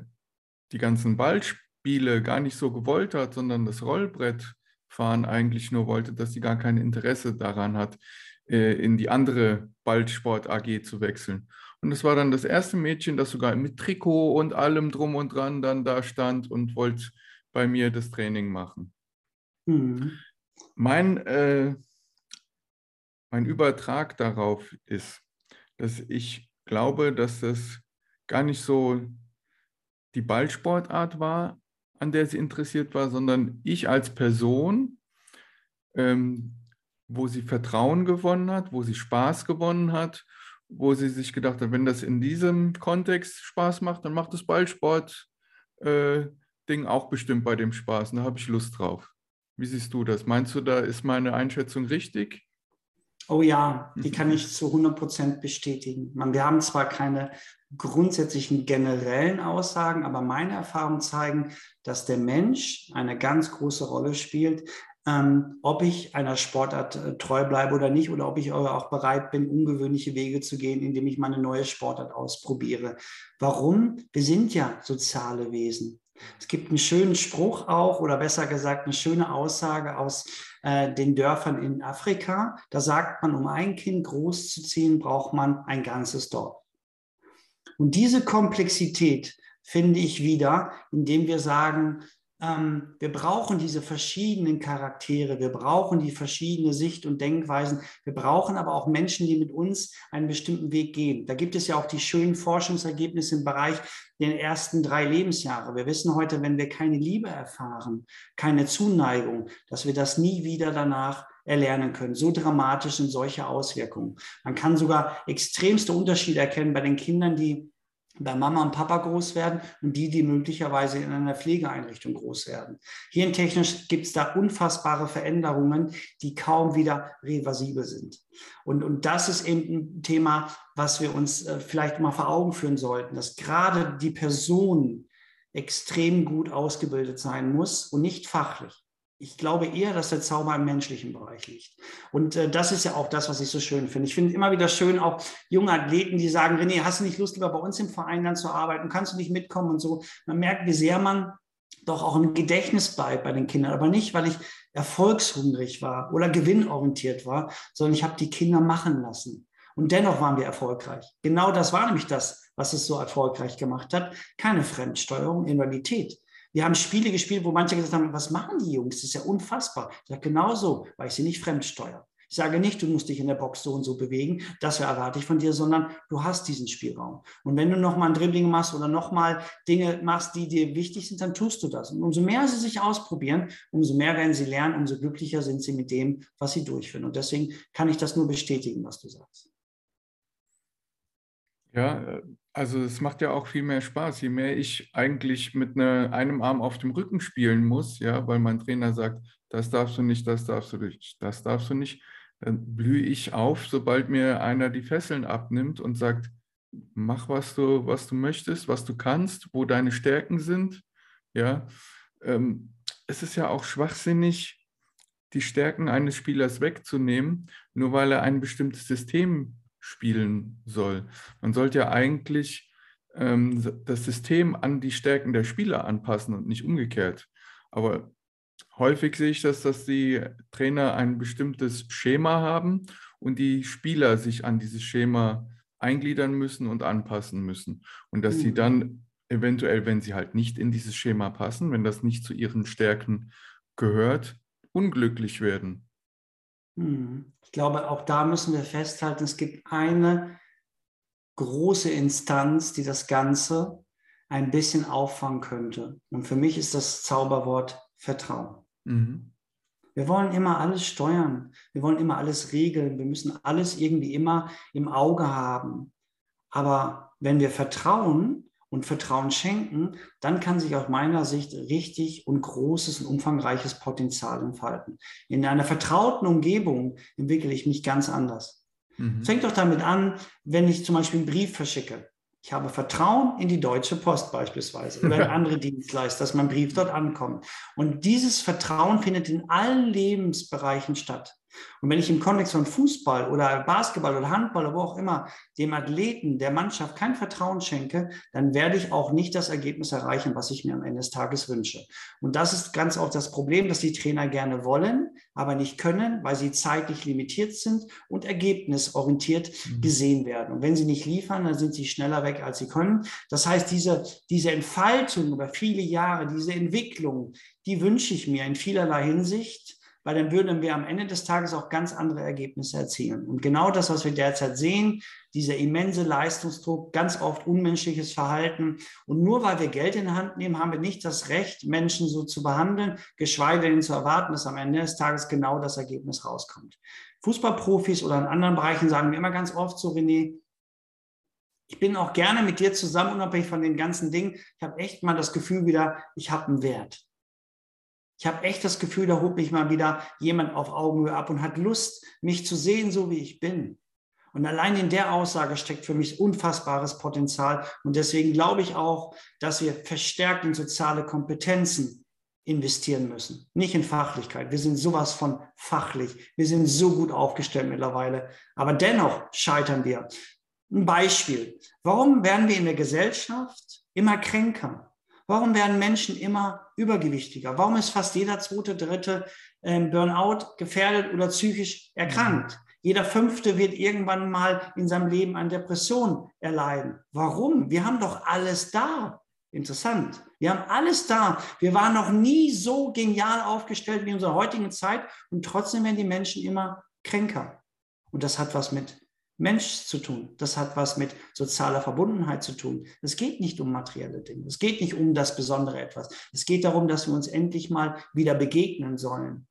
S1: die ganzen Ballspiele gar nicht so gewollt hat, sondern das Rollbrettfahren eigentlich nur wollte, dass sie gar kein Interesse daran hat, äh, in die andere Ballsport AG zu wechseln. Und es war dann das erste Mädchen, das sogar mit Trikot und allem drum und dran dann da stand und wollte bei mir das Training machen. Mhm. Mein, äh, mein Übertrag darauf ist, dass ich glaube, dass das gar nicht so die Ballsportart war, an der sie interessiert war, sondern ich als Person, ähm, wo sie Vertrauen gewonnen hat, wo sie Spaß gewonnen hat, wo sie sich gedacht hat, wenn das in diesem Kontext Spaß macht, dann macht das Ballsport-Ding äh, auch bestimmt bei dem Spaß. Und da habe ich Lust drauf. Wie siehst du das? Meinst du, da ist meine Einschätzung richtig?
S2: Oh ja, die kann ich zu 100 Prozent bestätigen. Man, wir haben zwar keine grundsätzlichen generellen Aussagen, aber meine Erfahrungen zeigen, dass der Mensch eine ganz große Rolle spielt, ähm, ob ich einer Sportart äh, treu bleibe oder nicht, oder ob ich auch bereit bin, ungewöhnliche Wege zu gehen, indem ich meine neue Sportart ausprobiere. Warum? Wir sind ja soziale Wesen. Es gibt einen schönen Spruch auch, oder besser gesagt eine schöne Aussage aus äh, den Dörfern in Afrika. Da sagt man, um ein Kind großzuziehen, braucht man ein ganzes Dorf. Und diese Komplexität finde ich wieder, indem wir sagen, ähm, wir brauchen diese verschiedenen Charaktere, wir brauchen die verschiedene Sicht und Denkweisen, wir brauchen aber auch Menschen, die mit uns einen bestimmten Weg gehen. Da gibt es ja auch die schönen Forschungsergebnisse im Bereich der ersten drei Lebensjahre. Wir wissen heute, wenn wir keine Liebe erfahren, keine Zuneigung, dass wir das nie wieder danach erlernen können. So dramatisch sind solche Auswirkungen. Man kann sogar extremste Unterschiede erkennen bei den Kindern, die bei Mama und Papa groß werden und die, die möglicherweise in einer Pflegeeinrichtung groß werden. Hirntechnisch gibt es da unfassbare Veränderungen, die kaum wieder reversibel sind. Und, und das ist eben ein Thema, was wir uns äh, vielleicht mal vor Augen führen sollten, dass gerade die Person extrem gut ausgebildet sein muss und nicht fachlich ich glaube eher, dass der Zauber im menschlichen Bereich liegt. Und äh, das ist ja auch das, was ich so schön finde. Ich finde immer wieder schön, auch junge Athleten, die sagen, René, hast du nicht Lust, lieber bei uns im Verein dann zu arbeiten? Kannst du nicht mitkommen und so? Man merkt, wie sehr man doch auch im Gedächtnis bleibt bei den Kindern. Aber nicht, weil ich erfolgshungrig war oder gewinnorientiert war, sondern ich habe die Kinder machen lassen. Und dennoch waren wir erfolgreich. Genau das war nämlich das, was es so erfolgreich gemacht hat. Keine Fremdsteuerung, Invalidität. Wir haben Spiele gespielt, wo manche gesagt haben, was machen die Jungs? Das ist ja unfassbar. Ich sage, genau so, weil ich sie nicht fremdsteuere. Ich sage nicht, du musst dich in der Box so und so bewegen, das erwarte ich von dir, sondern du hast diesen Spielraum. Und wenn du nochmal ein Dribbling machst oder nochmal Dinge machst, die dir wichtig sind, dann tust du das. Und umso mehr sie sich ausprobieren, umso mehr werden sie lernen, umso glücklicher sind sie mit dem, was sie durchführen. Und deswegen kann ich das nur bestätigen, was du sagst.
S1: Ja, also es macht ja auch viel mehr Spaß, je mehr ich eigentlich mit ne, einem Arm auf dem Rücken spielen muss, ja, weil mein Trainer sagt, das darfst du nicht, das darfst du nicht, das darfst du nicht, dann blühe ich auf, sobald mir einer die Fesseln abnimmt und sagt, mach, was du, was du möchtest, was du kannst, wo deine Stärken sind. Ja, ähm, es ist ja auch schwachsinnig, die Stärken eines Spielers wegzunehmen, nur weil er ein bestimmtes System spielen soll. Man sollte ja eigentlich ähm, das System an die Stärken der Spieler anpassen und nicht umgekehrt. Aber häufig sehe ich das, dass die Trainer ein bestimmtes Schema haben und die Spieler sich an dieses Schema eingliedern müssen und anpassen müssen. Und dass mhm. sie dann eventuell, wenn sie halt nicht in dieses Schema passen, wenn das nicht zu ihren Stärken gehört, unglücklich werden.
S2: Hm. Ich glaube, auch da müssen wir festhalten, es gibt eine große Instanz, die das Ganze ein bisschen auffangen könnte. Und für mich ist das Zauberwort Vertrauen. Mhm. Wir wollen immer alles steuern. Wir wollen immer alles regeln. Wir müssen alles irgendwie immer im Auge haben. Aber wenn wir vertrauen, und Vertrauen schenken, dann kann sich aus meiner Sicht richtig und großes und umfangreiches Potenzial entfalten. In einer vertrauten Umgebung entwickle ich mich ganz anders. Mhm. Fängt doch damit an, wenn ich zum Beispiel einen Brief verschicke. Ich habe Vertrauen in die Deutsche Post beispielsweise oder in andere Dienstleister, dass mein Brief dort ankommt. Und dieses Vertrauen findet in allen Lebensbereichen statt. Und wenn ich im Kontext von Fußball oder Basketball oder Handball oder wo auch immer dem Athleten, der Mannschaft kein Vertrauen schenke, dann werde ich auch nicht das Ergebnis erreichen, was ich mir am Ende des Tages wünsche. Und das ist ganz oft das Problem, dass die Trainer gerne wollen, aber nicht können, weil sie zeitlich limitiert sind und ergebnisorientiert mhm. gesehen werden. Und wenn sie nicht liefern, dann sind sie schneller weg, als sie können. Das heißt, diese, diese Entfaltung über viele Jahre, diese Entwicklung, die wünsche ich mir in vielerlei Hinsicht weil dann würden wir am Ende des Tages auch ganz andere Ergebnisse erzielen. Und genau das, was wir derzeit sehen, dieser immense Leistungsdruck, ganz oft unmenschliches Verhalten. Und nur weil wir Geld in die Hand nehmen, haben wir nicht das Recht, Menschen so zu behandeln, geschweige denn zu erwarten, dass am Ende des Tages genau das Ergebnis rauskommt. Fußballprofis oder in anderen Bereichen sagen wir immer ganz oft so, René, ich bin auch gerne mit dir zusammen, unabhängig von den ganzen Dingen. Ich habe echt mal das Gefühl wieder, ich habe einen Wert. Ich habe echt das Gefühl, da holt mich mal wieder jemand auf Augenhöhe ab und hat Lust, mich zu sehen, so wie ich bin. Und allein in der Aussage steckt für mich unfassbares Potenzial. Und deswegen glaube ich auch, dass wir verstärkt in soziale Kompetenzen investieren müssen. Nicht in Fachlichkeit. Wir sind sowas von fachlich. Wir sind so gut aufgestellt mittlerweile. Aber dennoch scheitern wir. Ein Beispiel. Warum werden wir in der Gesellschaft immer kränker? Warum werden Menschen immer übergewichtiger? Warum ist fast jeder zweite, dritte ähm, Burnout gefährdet oder psychisch erkrankt? Jeder fünfte wird irgendwann mal in seinem Leben eine Depression erleiden. Warum? Wir haben doch alles da. Interessant. Wir haben alles da. Wir waren noch nie so genial aufgestellt wie in unserer heutigen Zeit und trotzdem werden die Menschen immer kränker. Und das hat was mit Mensch zu tun. Das hat was mit sozialer Verbundenheit zu tun. Es geht nicht um materielle Dinge. Es geht nicht um das besondere etwas. Es geht darum, dass wir uns endlich mal wieder begegnen sollen.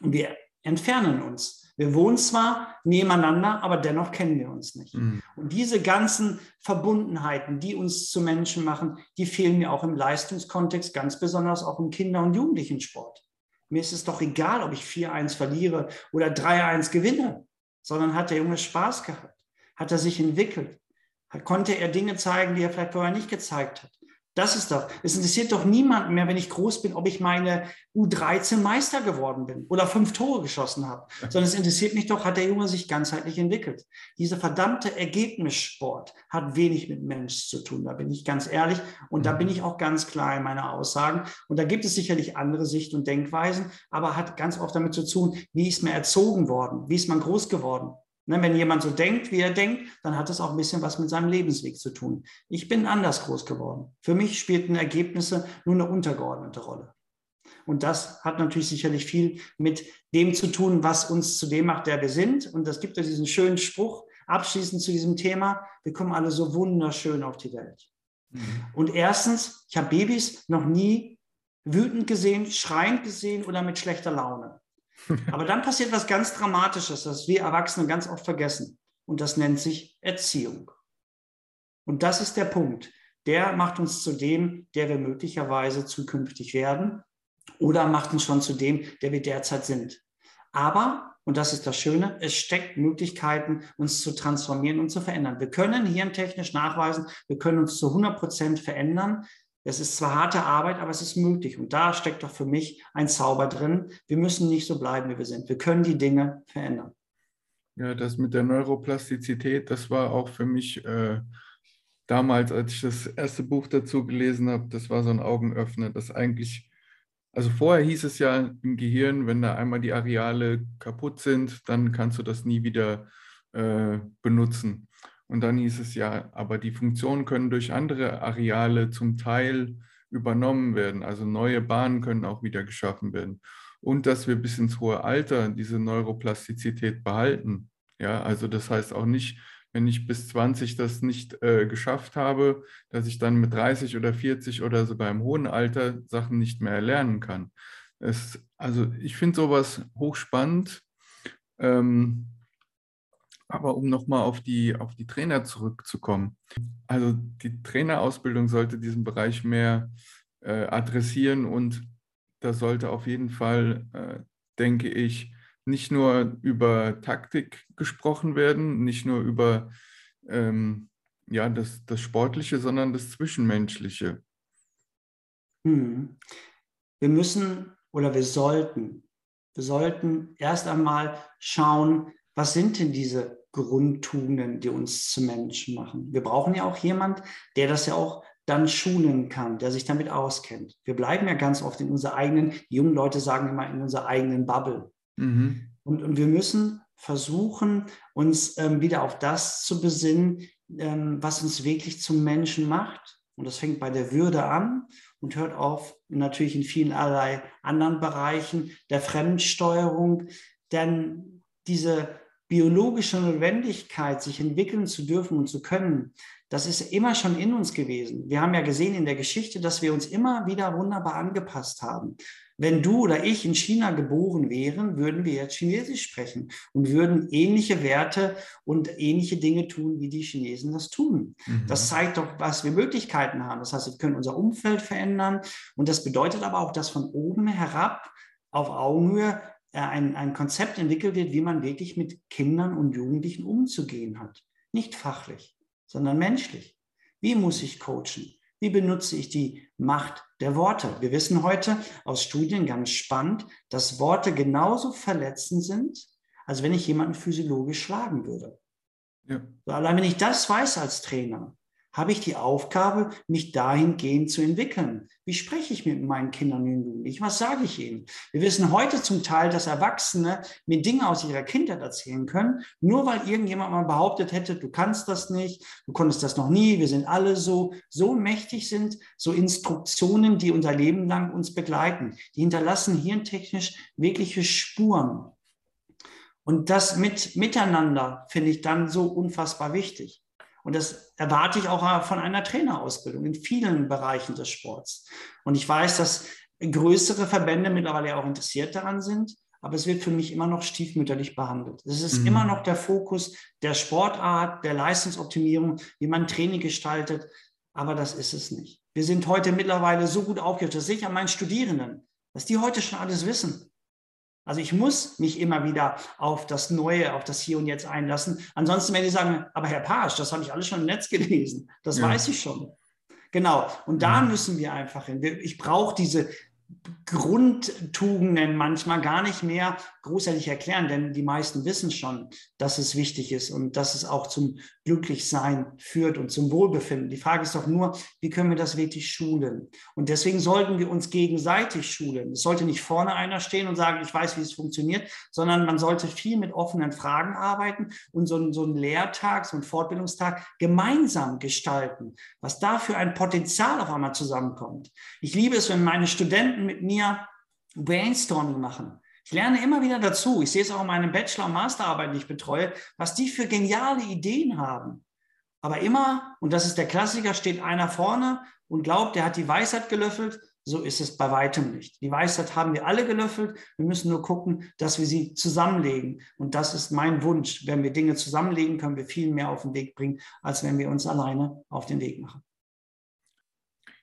S2: Und wir entfernen uns. Wir wohnen zwar nebeneinander, aber dennoch kennen wir uns nicht. Mhm. Und diese ganzen Verbundenheiten, die uns zu Menschen machen, die fehlen mir auch im Leistungskontext, ganz besonders auch im Kinder- und Jugendlichensport. Mir ist es doch egal, ob ich 4-1 verliere oder 3-1 gewinne, sondern hat der Junge Spaß gehabt, hat er sich entwickelt, konnte er Dinge zeigen, die er vielleicht vorher nicht gezeigt hat. Das ist doch, es interessiert doch niemanden mehr, wenn ich groß bin, ob ich meine U13 Meister geworden bin oder fünf Tore geschossen habe, sondern es interessiert mich doch, hat der Junge sich ganzheitlich entwickelt. Dieser verdammte Ergebnissport hat wenig mit Mensch zu tun, da bin ich ganz ehrlich und da bin ich auch ganz klar in meiner Aussagen. Und da gibt es sicherlich andere Sicht- und Denkweisen, aber hat ganz oft damit zu tun, wie ist man erzogen worden, wie ist man groß geworden. Ne, wenn jemand so denkt, wie er denkt, dann hat das auch ein bisschen was mit seinem Lebensweg zu tun. Ich bin anders groß geworden. Für mich spielten Ergebnisse nur eine untergeordnete Rolle. Und das hat natürlich sicherlich viel mit dem zu tun, was uns zu dem macht, der wir sind. Und das gibt ja diesen schönen Spruch abschließend zu diesem Thema. Wir kommen alle so wunderschön auf die Welt. Mhm. Und erstens, ich habe Babys noch nie wütend gesehen, schreiend gesehen oder mit schlechter Laune. Aber dann passiert was ganz Dramatisches, das wir Erwachsene ganz oft vergessen. Und das nennt sich Erziehung. Und das ist der Punkt. Der macht uns zu dem, der wir möglicherweise zukünftig werden oder macht uns schon zu dem, der wir derzeit sind. Aber, und das ist das Schöne, es steckt Möglichkeiten, uns zu transformieren und zu verändern. Wir können hirntechnisch nachweisen, wir können uns zu 100 Prozent verändern, es ist zwar harte Arbeit, aber es ist möglich. Und da steckt doch für mich ein Zauber drin. Wir müssen nicht so bleiben, wie wir sind. Wir können die Dinge verändern.
S1: Ja, das mit der Neuroplastizität, das war auch für mich äh, damals, als ich das erste Buch dazu gelesen habe, das war so ein Augenöffner, dass eigentlich, also vorher hieß es ja im Gehirn, wenn da einmal die Areale kaputt sind, dann kannst du das nie wieder äh, benutzen. Und dann hieß es ja, aber die Funktionen können durch andere Areale zum Teil übernommen werden. Also neue Bahnen können auch wieder geschaffen werden. Und dass wir bis ins hohe Alter diese Neuroplastizität behalten. Ja, also das heißt auch nicht, wenn ich bis 20 das nicht äh, geschafft habe, dass ich dann mit 30 oder 40 oder sogar im hohen Alter Sachen nicht mehr erlernen kann. Es, also ich finde sowas hochspannend. Ähm, aber um nochmal auf die, auf die Trainer zurückzukommen. Also die Trainerausbildung sollte diesen Bereich mehr äh, adressieren und da sollte auf jeden Fall, äh, denke ich, nicht nur über Taktik gesprochen werden, nicht nur über ähm, ja, das, das Sportliche, sondern das Zwischenmenschliche.
S2: Hm. Wir müssen oder wir sollten, wir sollten erst einmal schauen, was sind denn diese Grundtugenden, die uns zu Menschen machen. Wir brauchen ja auch jemand, der das ja auch dann schulen kann, der sich damit auskennt. Wir bleiben ja ganz oft in unserer eigenen, die jungen Leute sagen immer, in unserer eigenen Bubble. Mhm. Und, und wir müssen versuchen, uns ähm, wieder auf das zu besinnen, ähm, was uns wirklich zum Menschen macht. Und das fängt bei der Würde an und hört auf natürlich in vielen allerlei anderen Bereichen der Fremdsteuerung. Denn diese biologische Notwendigkeit, sich entwickeln zu dürfen und zu können, das ist immer schon in uns gewesen. Wir haben ja gesehen in der Geschichte, dass wir uns immer wieder wunderbar angepasst haben. Wenn du oder ich in China geboren wären, würden wir jetzt Chinesisch sprechen und würden ähnliche Werte und ähnliche Dinge tun, wie die Chinesen das tun. Mhm. Das zeigt doch, was wir Möglichkeiten haben. Das heißt, wir können unser Umfeld verändern und das bedeutet aber auch, dass von oben herab auf Augenhöhe ein, ein Konzept entwickelt wird, wie man wirklich mit Kindern und Jugendlichen umzugehen hat. Nicht fachlich, sondern menschlich. Wie muss ich coachen? Wie benutze ich die Macht der Worte? Wir wissen heute aus Studien ganz spannend, dass Worte genauso verletzend sind, als wenn ich jemanden physiologisch schlagen würde. Ja. So, allein wenn ich das weiß als Trainer, habe ich die Aufgabe, mich dahingehend zu entwickeln. Wie spreche ich mit meinen Kindern und Jugendlichen? Was sage ich ihnen? Wir wissen heute zum Teil, dass Erwachsene mir Dinge aus ihrer Kindheit erzählen können, nur weil irgendjemand mal behauptet hätte, du kannst das nicht, du konntest das noch nie, wir sind alle so, so mächtig sind, so Instruktionen, die unser Leben lang uns begleiten. Die hinterlassen hirntechnisch wirkliche Spuren. Und das mit Miteinander finde ich dann so unfassbar wichtig. Und das erwarte ich auch von einer Trainerausbildung in vielen Bereichen des Sports. Und ich weiß, dass größere Verbände mittlerweile auch interessiert daran sind, aber es wird für mich immer noch stiefmütterlich behandelt. Es ist mhm. immer noch der Fokus der Sportart, der Leistungsoptimierung, wie man Training gestaltet, aber das ist es nicht. Wir sind heute mittlerweile so gut aufgestellt, das sehe ich an meinen Studierenden, dass die heute schon alles wissen. Also ich muss mich immer wieder auf das Neue, auf das Hier und Jetzt einlassen. Ansonsten, wenn die sagen, aber Herr Pasch, das habe ich alles schon im Netz gelesen, das ja. weiß ich schon. Genau. Und da müssen wir einfach hin. Ich brauche diese Grundtugenden manchmal gar nicht mehr großartig erklären, denn die meisten wissen schon, dass es wichtig ist und dass es auch zum Glücklichsein führt und zum Wohlbefinden. Die Frage ist doch nur, wie können wir das wirklich schulen? Und deswegen sollten wir uns gegenseitig schulen. Es sollte nicht vorne einer stehen und sagen, ich weiß, wie es funktioniert, sondern man sollte viel mit offenen Fragen arbeiten und so, ein, so einen Lehrtag, so einen Fortbildungstag gemeinsam gestalten, was da für ein Potenzial auf einmal zusammenkommt. Ich liebe es, wenn meine Studenten Studenten mit mir Brainstorming machen. Ich lerne immer wieder dazu. Ich sehe es auch in meinen Bachelor- und Masterarbeiten, die ich betreue, was die für geniale Ideen haben. Aber immer, und das ist der Klassiker, steht einer vorne und glaubt, der hat die Weisheit gelöffelt. So ist es bei weitem nicht. Die Weisheit haben wir alle gelöffelt. Wir müssen nur gucken, dass wir sie zusammenlegen. Und das ist mein Wunsch. Wenn wir Dinge zusammenlegen, können wir viel mehr auf den Weg bringen, als wenn wir uns alleine auf den Weg machen.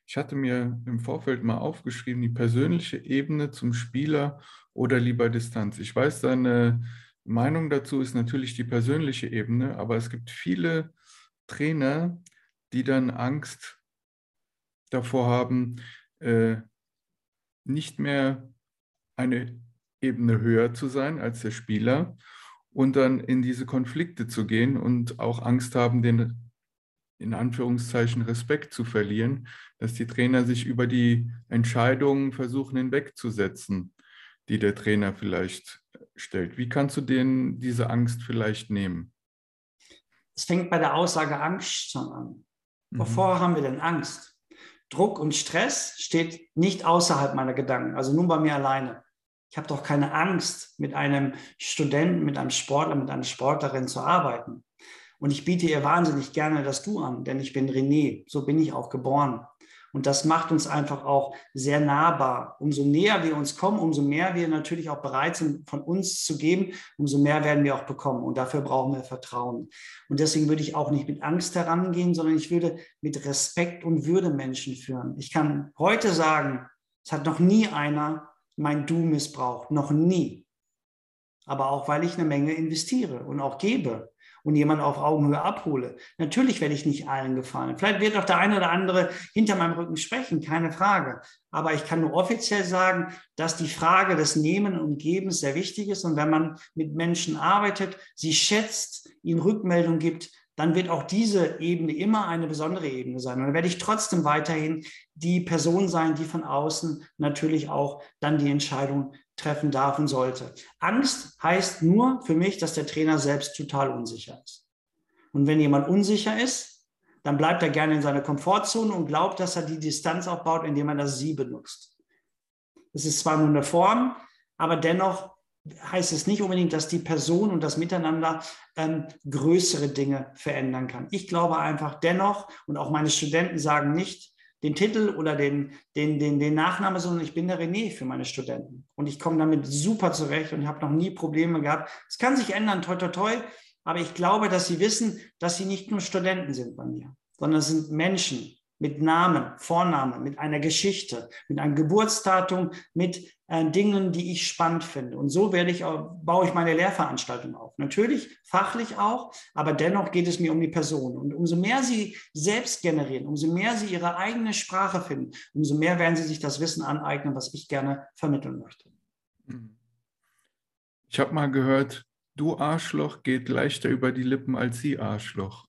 S1: Ich hatte mir im Vorfeld mal aufgeschrieben, die persönliche Ebene zum Spieler oder lieber Distanz. Ich weiß, deine Meinung dazu ist natürlich die persönliche Ebene, aber es gibt viele Trainer, die dann Angst davor haben, äh, nicht mehr eine Ebene höher zu sein als der Spieler und dann in diese Konflikte zu gehen und auch Angst haben, den in Anführungszeichen Respekt zu verlieren, dass die Trainer sich über die Entscheidungen versuchen hinwegzusetzen, die der Trainer vielleicht stellt. Wie kannst du denen diese Angst vielleicht nehmen?
S2: Es fängt bei der Aussage Angst schon an. Wovor mhm. haben wir denn Angst? Druck und Stress steht nicht außerhalb meiner Gedanken, also nur bei mir alleine. Ich habe doch keine Angst, mit einem Studenten, mit einem Sportler, mit einer Sportlerin zu arbeiten. Und ich biete ihr wahnsinnig gerne das Du an, denn ich bin René, so bin ich auch geboren. Und das macht uns einfach auch sehr nahbar. Umso näher wir uns kommen, umso mehr wir natürlich auch bereit sind, von uns zu geben, umso mehr werden wir auch bekommen. Und dafür brauchen wir Vertrauen. Und deswegen würde ich auch nicht mit Angst herangehen, sondern ich würde mit Respekt und Würde Menschen führen. Ich kann heute sagen, es hat noch nie einer mein Du missbraucht, noch nie. Aber auch, weil ich eine Menge investiere und auch gebe und jemanden auf Augenhöhe abhole. Natürlich werde ich nicht allen gefallen. Vielleicht wird auch der eine oder andere hinter meinem Rücken sprechen, keine Frage. Aber ich kann nur offiziell sagen, dass die Frage des Nehmen und Gebens sehr wichtig ist. Und wenn man mit Menschen arbeitet, sie schätzt, ihnen Rückmeldung gibt, dann wird auch diese Ebene immer eine besondere Ebene sein. Und dann werde ich trotzdem weiterhin die Person sein, die von außen natürlich auch dann die Entscheidung treffen darf und sollte. Angst heißt nur für mich, dass der Trainer selbst total unsicher ist. Und wenn jemand unsicher ist, dann bleibt er gerne in seiner Komfortzone und glaubt, dass er die Distanz aufbaut, indem er das Sie benutzt. Das ist zwar nur eine Form, aber dennoch heißt es nicht unbedingt, dass die Person und das Miteinander ähm, größere Dinge verändern kann. Ich glaube einfach dennoch, und auch meine Studenten sagen nicht, den Titel oder den, den, den, den Nachname, sondern ich bin der René für meine Studenten. Und ich komme damit super zurecht und habe noch nie Probleme gehabt. Es kann sich ändern, toi, toi, toi. Aber ich glaube, dass sie wissen, dass sie nicht nur Studenten sind bei mir, sondern es sind Menschen mit Namen, Vornamen, mit einer Geschichte, mit einem Geburtsdatum, mit äh, Dingen, die ich spannend finde. Und so werde ich, baue ich meine Lehrveranstaltung auf. Natürlich fachlich auch, aber dennoch geht es mir um die Person. Und umso mehr sie selbst generieren, umso mehr sie ihre eigene Sprache finden, umso mehr werden sie sich das Wissen aneignen, was ich gerne vermitteln möchte. Mhm.
S1: Ich habe mal gehört, du Arschloch geht leichter über die Lippen als sie Arschloch.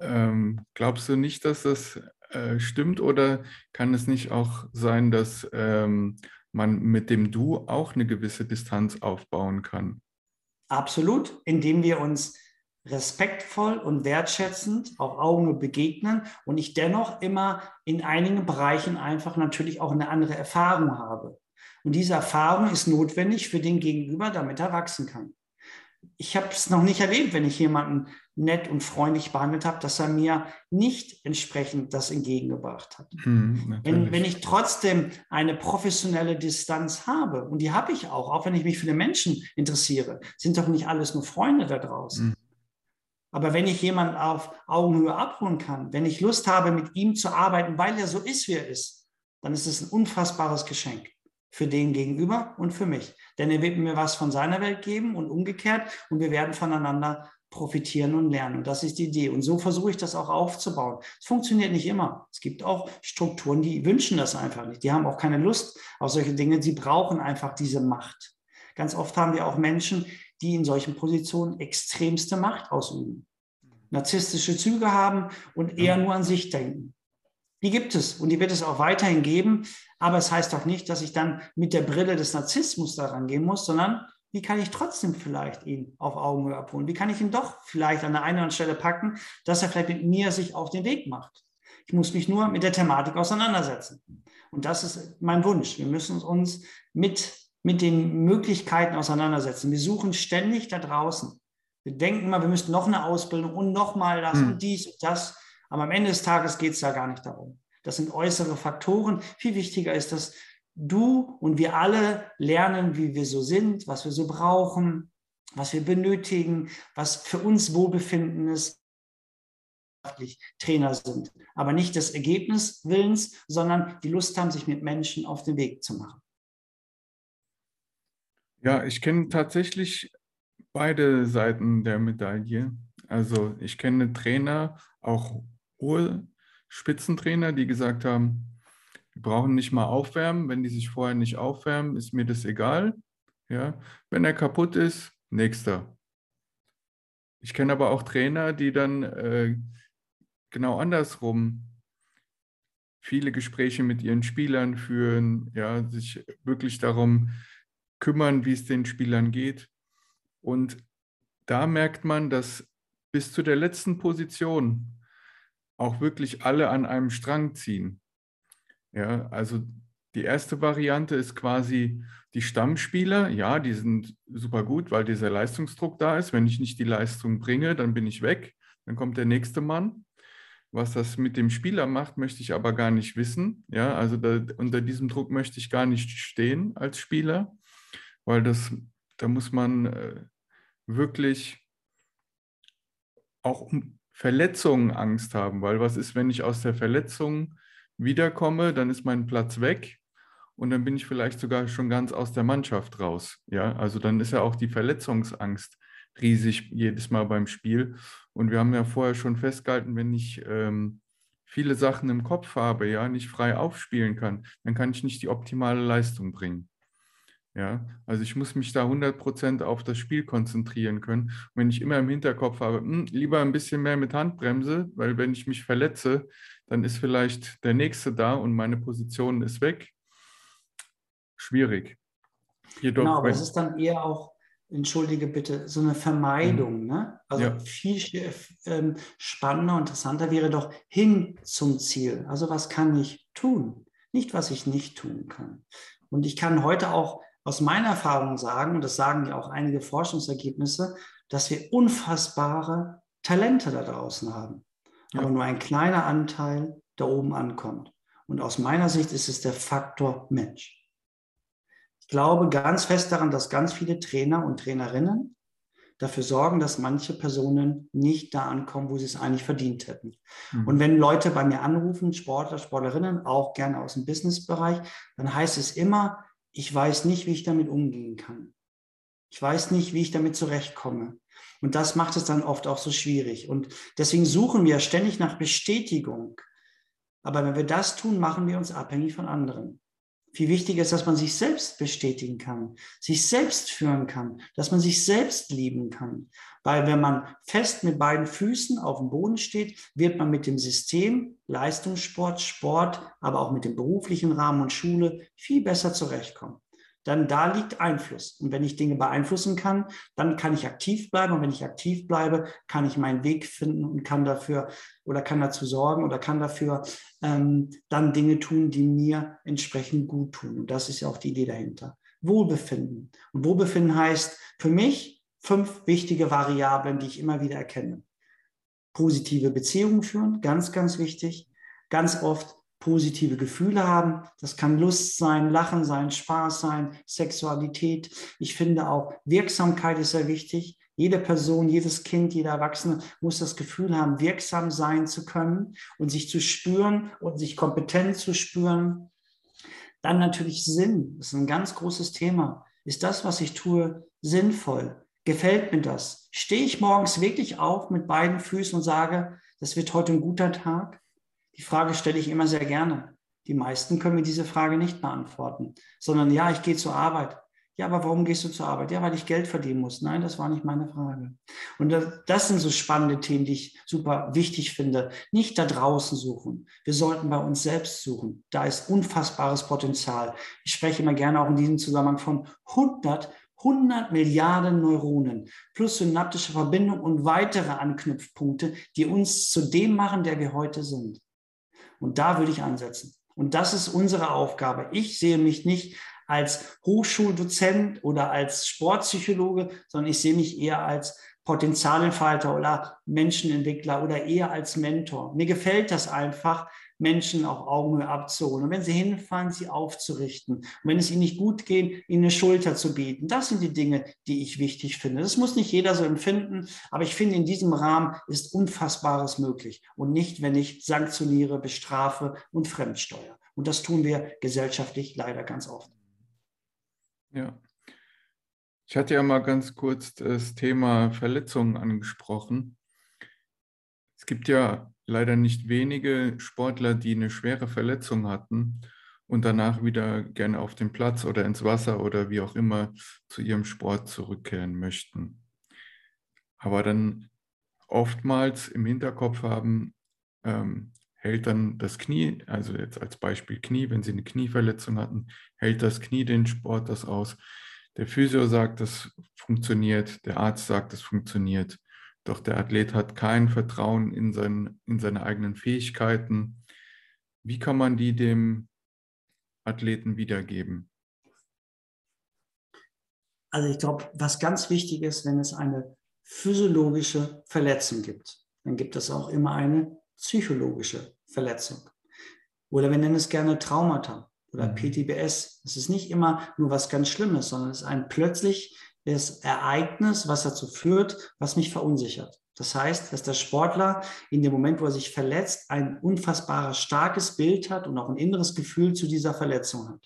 S1: Ähm, glaubst du nicht, dass das äh, stimmt oder kann es nicht auch sein, dass ähm, man mit dem Du auch eine gewisse Distanz aufbauen kann?
S2: Absolut, indem wir uns respektvoll und wertschätzend auf Augenhöhe begegnen und ich dennoch immer in einigen Bereichen einfach natürlich auch eine andere Erfahrung habe. Und diese Erfahrung ist notwendig für den Gegenüber, damit er wachsen kann. Ich habe es noch nicht erlebt, wenn ich jemanden nett und freundlich behandelt habe, dass er mir nicht entsprechend das entgegengebracht hat. Hm, wenn, wenn ich trotzdem eine professionelle Distanz habe, und die habe ich auch, auch wenn ich mich für den Menschen interessiere, sind doch nicht alles nur Freunde da draußen. Hm. Aber wenn ich jemanden auf Augenhöhe abholen kann, wenn ich Lust habe, mit ihm zu arbeiten, weil er so ist, wie er ist, dann ist es ein unfassbares Geschenk für den Gegenüber und für mich. Denn er wird mir was von seiner Welt geben und umgekehrt und wir werden voneinander profitieren und lernen. Und das ist die Idee. Und so versuche ich das auch aufzubauen. Es funktioniert nicht immer. Es gibt auch Strukturen, die wünschen das einfach nicht. Die haben auch keine Lust auf solche Dinge. Sie brauchen einfach diese Macht. Ganz oft haben wir auch Menschen, die in solchen Positionen extremste Macht ausüben, narzisstische Züge haben und eher nur an sich denken. Die gibt es und die wird es auch weiterhin geben. Aber es heißt doch nicht, dass ich dann mit der Brille des Narzissmus daran gehen muss, sondern wie kann ich trotzdem vielleicht ihn auf Augenhöhe abholen? Wie kann ich ihn doch vielleicht an der einen oder anderen Stelle packen, dass er vielleicht mit mir sich auf den Weg macht? Ich muss mich nur mit der Thematik auseinandersetzen. Und das ist mein Wunsch. Wir müssen uns mit, mit den Möglichkeiten auseinandersetzen. Wir suchen ständig da draußen. Wir denken immer, wir müssten noch eine Ausbildung und noch mal das hm. und dies und das. Aber am Ende des Tages geht es da gar nicht darum. Das sind äußere Faktoren. Viel wichtiger ist, dass du und wir alle lernen, wie wir so sind, was wir so brauchen, was wir benötigen, was für uns Wohlbefinden ist. Trainer sind, aber nicht des Ergebniswillens, sondern die Lust haben, sich mit Menschen auf den Weg zu machen.
S1: Ja, ich kenne tatsächlich beide Seiten der Medaille. Also ich kenne Trainer, auch hohe Spitzentrainer, die gesagt haben, wir brauchen nicht mal aufwärmen. Wenn die sich vorher nicht aufwärmen, ist mir das egal. Ja? Wenn er kaputt ist, nächster. Ich kenne aber auch Trainer, die dann äh, genau andersrum viele Gespräche mit ihren Spielern führen, ja, sich wirklich darum kümmern, wie es den Spielern geht. Und da merkt man, dass bis zu der letzten Position auch wirklich alle an einem Strang ziehen. Ja, also die erste Variante ist quasi die Stammspieler. Ja, die sind super gut, weil dieser Leistungsdruck da ist. Wenn ich nicht die Leistung bringe, dann bin ich weg. Dann kommt der nächste Mann. Was das mit dem Spieler macht, möchte ich aber gar nicht wissen. Ja, also da, unter diesem Druck möchte ich gar nicht stehen als Spieler, weil das, da muss man äh, wirklich auch um Verletzungen Angst haben, weil was ist, wenn ich aus der Verletzung wiederkomme, dann ist mein Platz weg und dann bin ich vielleicht sogar schon ganz aus der Mannschaft raus. Ja, also dann ist ja auch die Verletzungsangst riesig jedes Mal beim Spiel. Und wir haben ja vorher schon festgehalten, wenn ich ähm, viele Sachen im Kopf habe, ja, nicht frei aufspielen kann, dann kann ich nicht die optimale Leistung bringen. Ja, also ich muss mich da 100% auf das Spiel konzentrieren können. Und wenn ich immer im Hinterkopf habe, mh, hm, lieber ein bisschen mehr mit Handbremse, weil wenn ich mich verletze, dann ist vielleicht der Nächste da und meine Position ist weg. Schwierig.
S2: Jedoch, genau, aber es ist dann eher auch, entschuldige bitte, so eine Vermeidung. Mhm. Ne? Also ja. viel ähm, spannender und interessanter wäre doch hin zum Ziel. Also was kann ich tun? Nicht, was ich nicht tun kann. Und ich kann heute auch aus meiner Erfahrung sagen, und das sagen ja auch einige Forschungsergebnisse, dass wir unfassbare Talente da draußen haben ja. aber nur ein kleiner Anteil da oben ankommt. Und aus meiner Sicht ist es der Faktor Mensch. Ich glaube ganz fest daran, dass ganz viele Trainer und Trainerinnen dafür sorgen, dass manche Personen nicht da ankommen, wo sie es eigentlich verdient hätten. Mhm. Und wenn Leute bei mir anrufen, Sportler, Sportlerinnen, auch gerne aus dem Businessbereich, dann heißt es immer, ich weiß nicht, wie ich damit umgehen kann. Ich weiß nicht, wie ich damit zurechtkomme. Und das macht es dann oft auch so schwierig. Und deswegen suchen wir ständig nach Bestätigung. Aber wenn wir das tun, machen wir uns abhängig von anderen. Viel wichtiger ist, dass man sich selbst bestätigen kann, sich selbst führen kann, dass man sich selbst lieben kann. Weil wenn man fest mit beiden Füßen auf dem Boden steht, wird man mit dem System Leistungssport, Sport, aber auch mit dem beruflichen Rahmen und Schule viel besser zurechtkommen dann da liegt Einfluss. Und wenn ich Dinge beeinflussen kann, dann kann ich aktiv bleiben. Und wenn ich aktiv bleibe, kann ich meinen Weg finden und kann dafür oder kann dazu sorgen oder kann dafür ähm, dann Dinge tun, die mir entsprechend gut tun. Und das ist ja auch die Idee dahinter. Wohlbefinden. Und Wohlbefinden heißt für mich fünf wichtige Variablen, die ich immer wieder erkenne. Positive Beziehungen führen, ganz, ganz wichtig. Ganz oft positive Gefühle haben. Das kann Lust sein, Lachen sein, Spaß sein, Sexualität. Ich finde auch Wirksamkeit ist sehr wichtig. Jede Person, jedes Kind, jeder Erwachsene muss das Gefühl haben, wirksam sein zu können und sich zu spüren und sich kompetent zu spüren. Dann natürlich Sinn. Das ist ein ganz großes Thema. Ist das, was ich tue, sinnvoll? Gefällt mir das? Stehe ich morgens wirklich auf mit beiden Füßen und sage, das wird heute ein guter Tag? Die Frage stelle ich immer sehr gerne. Die meisten können mir diese Frage nicht beantworten, sondern ja, ich gehe zur Arbeit. Ja, aber warum gehst du zur Arbeit? Ja, weil ich Geld verdienen muss. Nein, das war nicht meine Frage. Und das, sind so spannende Themen, die ich super wichtig finde. Nicht da draußen suchen. Wir sollten bei uns selbst suchen. Da ist unfassbares Potenzial. Ich spreche immer gerne auch in diesem Zusammenhang von 100 100 Milliarden Neuronen plus synaptische Verbindung und weitere Anknüpfpunkte, die uns zu dem machen, der wir heute sind. Und da würde ich ansetzen. Und das ist unsere Aufgabe. Ich sehe mich nicht als Hochschuldozent oder als Sportpsychologe, sondern ich sehe mich eher als Potenzialentfalter oder Menschenentwickler oder eher als Mentor. Mir gefällt das einfach, Menschen auf Augenhöhe abzuholen. Und wenn sie hinfallen, sie aufzurichten. Und wenn es ihnen nicht gut geht, ihnen eine Schulter zu bieten. Das sind die Dinge, die ich wichtig finde. Das muss nicht jeder so empfinden, aber ich finde, in diesem Rahmen ist Unfassbares möglich. Und nicht, wenn ich sanktioniere, bestrafe und fremdsteuere. Und das tun wir gesellschaftlich leider ganz oft.
S1: Ja. Ich hatte ja mal ganz kurz das Thema Verletzungen angesprochen. Es gibt ja leider nicht wenige Sportler, die eine schwere Verletzung hatten und danach wieder gerne auf den Platz oder ins Wasser oder wie auch immer zu ihrem Sport zurückkehren möchten. Aber dann oftmals im Hinterkopf haben, ähm, hält dann das Knie, also jetzt als Beispiel Knie, wenn sie eine Knieverletzung hatten, hält das Knie den Sport das aus. Der Physio sagt, das funktioniert, der Arzt sagt, das funktioniert. Doch der Athlet hat kein Vertrauen in, sein, in seine eigenen Fähigkeiten. Wie kann man die dem Athleten wiedergeben?
S2: Also ich glaube, was ganz wichtig ist, wenn es eine physiologische Verletzung gibt, dann gibt es auch immer eine psychologische Verletzung. Oder wir nennen es gerne Traumata oder mhm. PTBS. Es ist nicht immer nur was ganz Schlimmes, sondern es ist ein plötzlich das Ereignis, was dazu führt, was mich verunsichert. Das heißt, dass der Sportler in dem Moment, wo er sich verletzt, ein unfassbares starkes Bild hat und auch ein inneres Gefühl zu dieser Verletzung hat.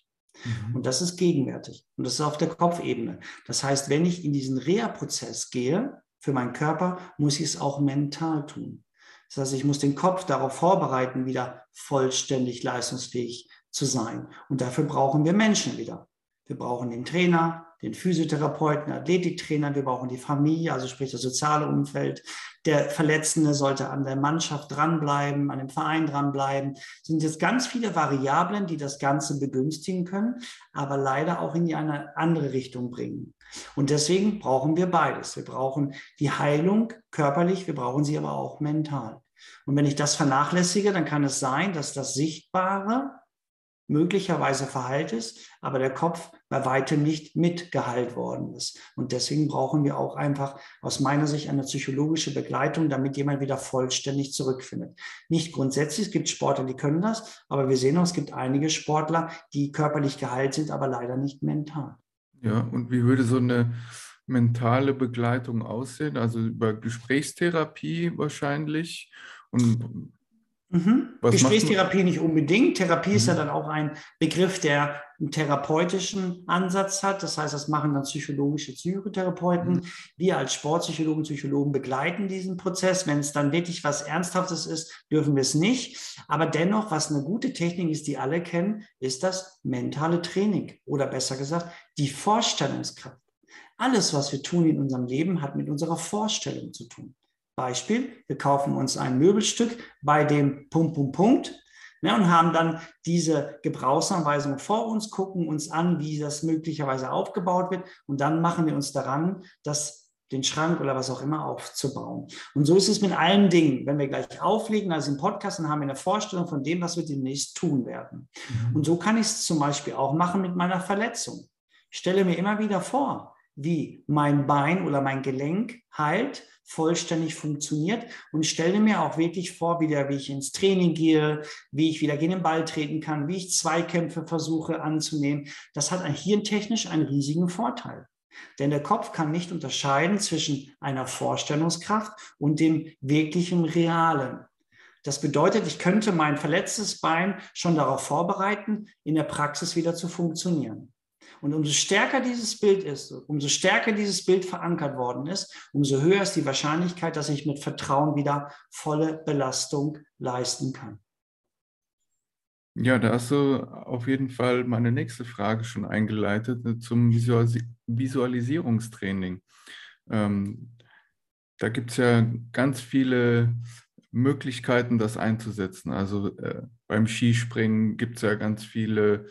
S2: Mhm. Und das ist gegenwärtig. Und das ist auf der Kopfebene. Das heißt, wenn ich in diesen Reha-Prozess gehe für meinen Körper, muss ich es auch mental tun. Das heißt, ich muss den Kopf darauf vorbereiten, wieder vollständig leistungsfähig zu sein. Und dafür brauchen wir Menschen wieder. Wir brauchen den Trainer, den Physiotherapeuten, Athletiktrainer, wir brauchen die Familie, also sprich das soziale Umfeld. Der Verletzende sollte an der Mannschaft dranbleiben, an dem Verein dranbleiben. Das sind jetzt ganz viele Variablen, die das Ganze begünstigen können, aber leider auch in die eine andere Richtung bringen. Und deswegen brauchen wir beides. Wir brauchen die Heilung körperlich, wir brauchen sie aber auch mental. Und wenn ich das vernachlässige, dann kann es sein, dass das Sichtbare möglicherweise verheilt ist, aber der Kopf bei weitem nicht mitgeheilt worden ist. Und deswegen brauchen wir auch einfach aus meiner Sicht eine psychologische Begleitung, damit jemand wieder vollständig zurückfindet. Nicht grundsätzlich, es gibt Sportler, die können das, aber wir sehen auch, es gibt einige Sportler, die körperlich geheilt sind, aber leider nicht mental.
S1: Ja, und wie würde so eine mentale Begleitung aussehen? Also über Gesprächstherapie wahrscheinlich und
S2: Mhm. Gesprächstherapie nicht unbedingt. Therapie mhm. ist ja dann auch ein Begriff, der einen therapeutischen Ansatz hat. Das heißt, das machen dann psychologische Psychotherapeuten. Mhm. Wir als Sportpsychologen, Psychologen begleiten diesen Prozess. Wenn es dann wirklich was Ernsthaftes ist, dürfen wir es nicht. Aber dennoch, was eine gute Technik ist, die alle kennen, ist das mentale Training oder besser gesagt, die Vorstellungskraft. Alles, was wir tun in unserem Leben, hat mit unserer Vorstellung zu tun. Beispiel, wir kaufen uns ein Möbelstück bei dem Punkt, Punkt, Punkt ne, und haben dann diese Gebrauchsanweisung vor uns, gucken uns an, wie das möglicherweise aufgebaut wird und dann machen wir uns daran, das den Schrank oder was auch immer aufzubauen. Und so ist es mit allen Dingen. Wenn wir gleich auflegen, also im Podcast, dann haben wir eine Vorstellung von dem, was wir demnächst tun werden. Mhm. Und so kann ich es zum Beispiel auch machen mit meiner Verletzung. Ich stelle mir immer wieder vor, wie mein Bein oder mein Gelenk heilt vollständig funktioniert und stelle mir auch wirklich vor, wieder, wie ich ins Training gehe, wie ich wieder gegen den Ball treten kann, wie ich Zweikämpfe versuche anzunehmen. Das hat hirntechnisch einen riesigen Vorteil. Denn der Kopf kann nicht unterscheiden zwischen einer Vorstellungskraft und dem wirklichen Realen. Das bedeutet, ich könnte mein verletztes Bein schon darauf vorbereiten, in der Praxis wieder zu funktionieren. Und umso stärker dieses Bild ist, umso stärker dieses Bild verankert worden ist, umso höher ist die Wahrscheinlichkeit, dass ich mit Vertrauen wieder volle Belastung leisten kann.
S1: Ja, da hast du auf jeden Fall meine nächste Frage schon eingeleitet äh, zum Visualisierungstraining. Ähm, da gibt es ja ganz viele Möglichkeiten, das einzusetzen. Also äh, beim Skispringen gibt es ja ganz viele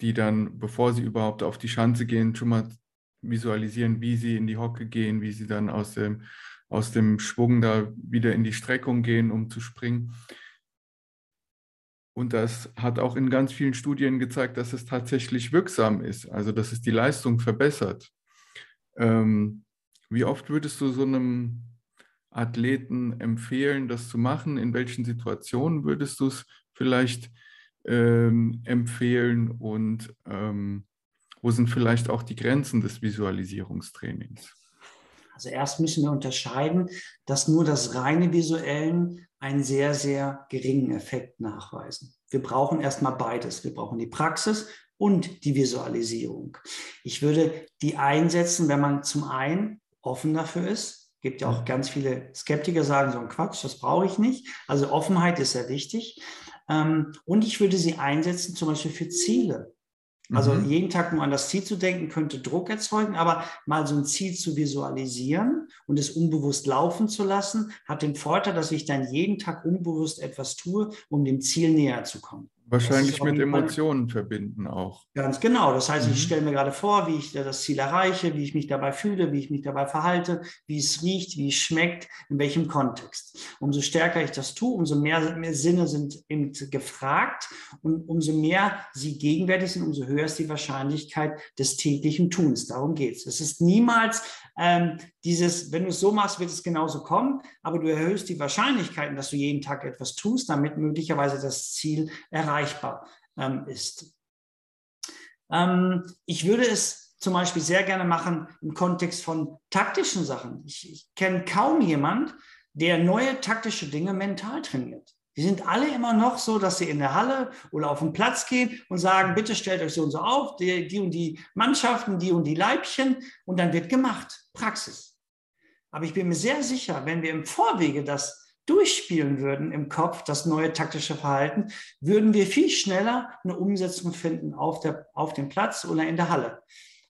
S1: die dann, bevor sie überhaupt auf die Schanze gehen, schon mal visualisieren, wie sie in die Hocke gehen, wie sie dann aus dem, aus dem Schwung da wieder in die Streckung gehen, um zu springen. Und das hat auch in ganz vielen Studien gezeigt, dass es tatsächlich wirksam ist, also dass es die Leistung verbessert. Ähm, wie oft würdest du so einem Athleten empfehlen, das zu machen? In welchen Situationen würdest du es vielleicht ähm, empfehlen und ähm, wo sind vielleicht auch die Grenzen des Visualisierungstrainings?
S2: Also erst müssen wir unterscheiden, dass nur das reine Visuellen einen sehr, sehr geringen Effekt nachweisen. Wir brauchen erstmal beides. Wir brauchen die Praxis und die Visualisierung. Ich würde die einsetzen, wenn man zum einen offen dafür ist. Es gibt ja auch ganz viele Skeptiker, sagen so ein Quatsch, das brauche ich nicht. Also Offenheit ist sehr wichtig. Ähm, und ich würde sie einsetzen, zum Beispiel für Ziele. Also mhm. jeden Tag nur an das Ziel zu denken, könnte Druck erzeugen, aber mal so ein Ziel zu visualisieren und es unbewusst laufen zu lassen, hat den Vorteil, dass ich dann jeden Tag unbewusst etwas tue, um dem Ziel näher zu kommen.
S1: Wahrscheinlich mit Emotionen verbinden auch.
S2: Ganz genau. Das heißt, mhm. ich stelle mir gerade vor, wie ich das Ziel erreiche, wie ich mich dabei fühle, wie ich mich dabei verhalte, wie es riecht, wie es schmeckt, in welchem Kontext. Umso stärker ich das tue, umso mehr, mehr Sinne sind eben gefragt und umso mehr sie gegenwärtig sind, umso höher ist die Wahrscheinlichkeit des täglichen Tuns. Darum geht es. Es ist niemals ähm, dieses, wenn du es so machst, wird es genauso kommen, aber du erhöhst die Wahrscheinlichkeiten, dass du jeden Tag etwas tust, damit möglicherweise das Ziel erreichbar ähm, ist. Ähm, ich würde es zum Beispiel sehr gerne machen im Kontext von taktischen Sachen. Ich, ich kenne kaum jemand, der neue taktische Dinge mental trainiert. Die sind alle immer noch so, dass sie in der Halle oder auf den Platz gehen und sagen, bitte stellt euch so und so auf, die, die und die Mannschaften, die und die Leibchen und dann wird gemacht. Praxis. Aber ich bin mir sehr sicher, wenn wir im Vorwege das durchspielen würden im Kopf, das neue taktische Verhalten, würden wir viel schneller eine Umsetzung finden auf, der, auf dem Platz oder in der Halle.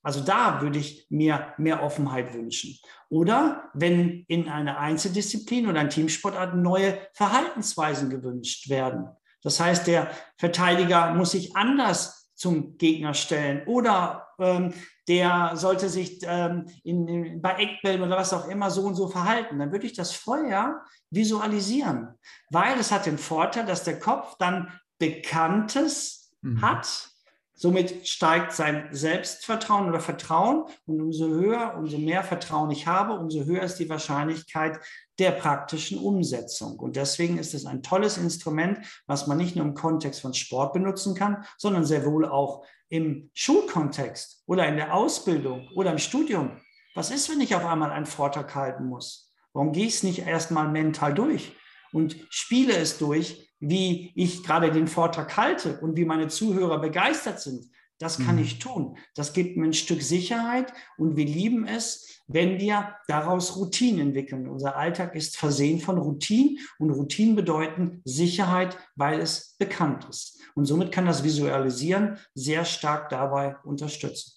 S2: Also da würde ich mir mehr Offenheit wünschen. Oder wenn in einer Einzeldisziplin oder ein Teamsportart neue Verhaltensweisen gewünscht werden. Das heißt, der Verteidiger muss sich anders zum Gegner stellen oder ähm, der sollte sich ähm, in, in, bei Eckbällen oder was auch immer so und so verhalten. Dann würde ich das vorher visualisieren, weil es hat den Vorteil, dass der Kopf dann Bekanntes mhm. hat Somit steigt sein Selbstvertrauen oder Vertrauen und umso höher, umso mehr Vertrauen ich habe, umso höher ist die Wahrscheinlichkeit der praktischen Umsetzung. Und deswegen ist es ein tolles Instrument, was man nicht nur im Kontext von Sport benutzen kann, sondern sehr wohl auch im Schulkontext oder in der Ausbildung oder im Studium. Was ist, wenn ich auf einmal einen Vortrag halten muss? Warum gehe ich es nicht erstmal mental durch und spiele es durch, wie ich gerade den Vortrag halte und wie meine Zuhörer begeistert sind, das kann mhm. ich tun. Das gibt mir ein Stück Sicherheit und wir lieben es, wenn wir daraus Routinen entwickeln. Unser Alltag ist versehen von Routinen und Routinen bedeuten Sicherheit, weil es bekannt ist. Und somit kann das Visualisieren sehr stark dabei unterstützen.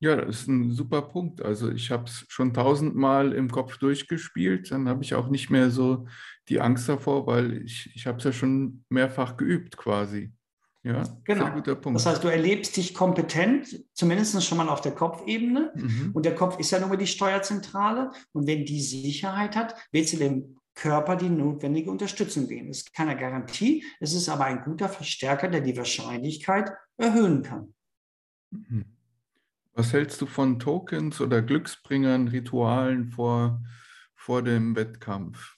S1: Ja, das ist ein super Punkt. Also ich habe es schon tausendmal im Kopf durchgespielt. Dann habe ich auch nicht mehr so die Angst davor, weil ich, ich habe es ja schon mehrfach geübt quasi. Ja,
S2: genau. sehr guter Punkt. Das heißt, du erlebst dich kompetent, zumindest schon mal auf der Kopfebene. Mhm. Und der Kopf ist ja nun mal die Steuerzentrale. Und wenn die Sicherheit hat, willst du dem Körper die notwendige Unterstützung geben. Das ist keine Garantie, es ist aber ein guter Verstärker, der die Wahrscheinlichkeit erhöhen kann.
S1: Mhm. Was hältst du von Tokens oder Glücksbringern, Ritualen vor, vor dem Wettkampf?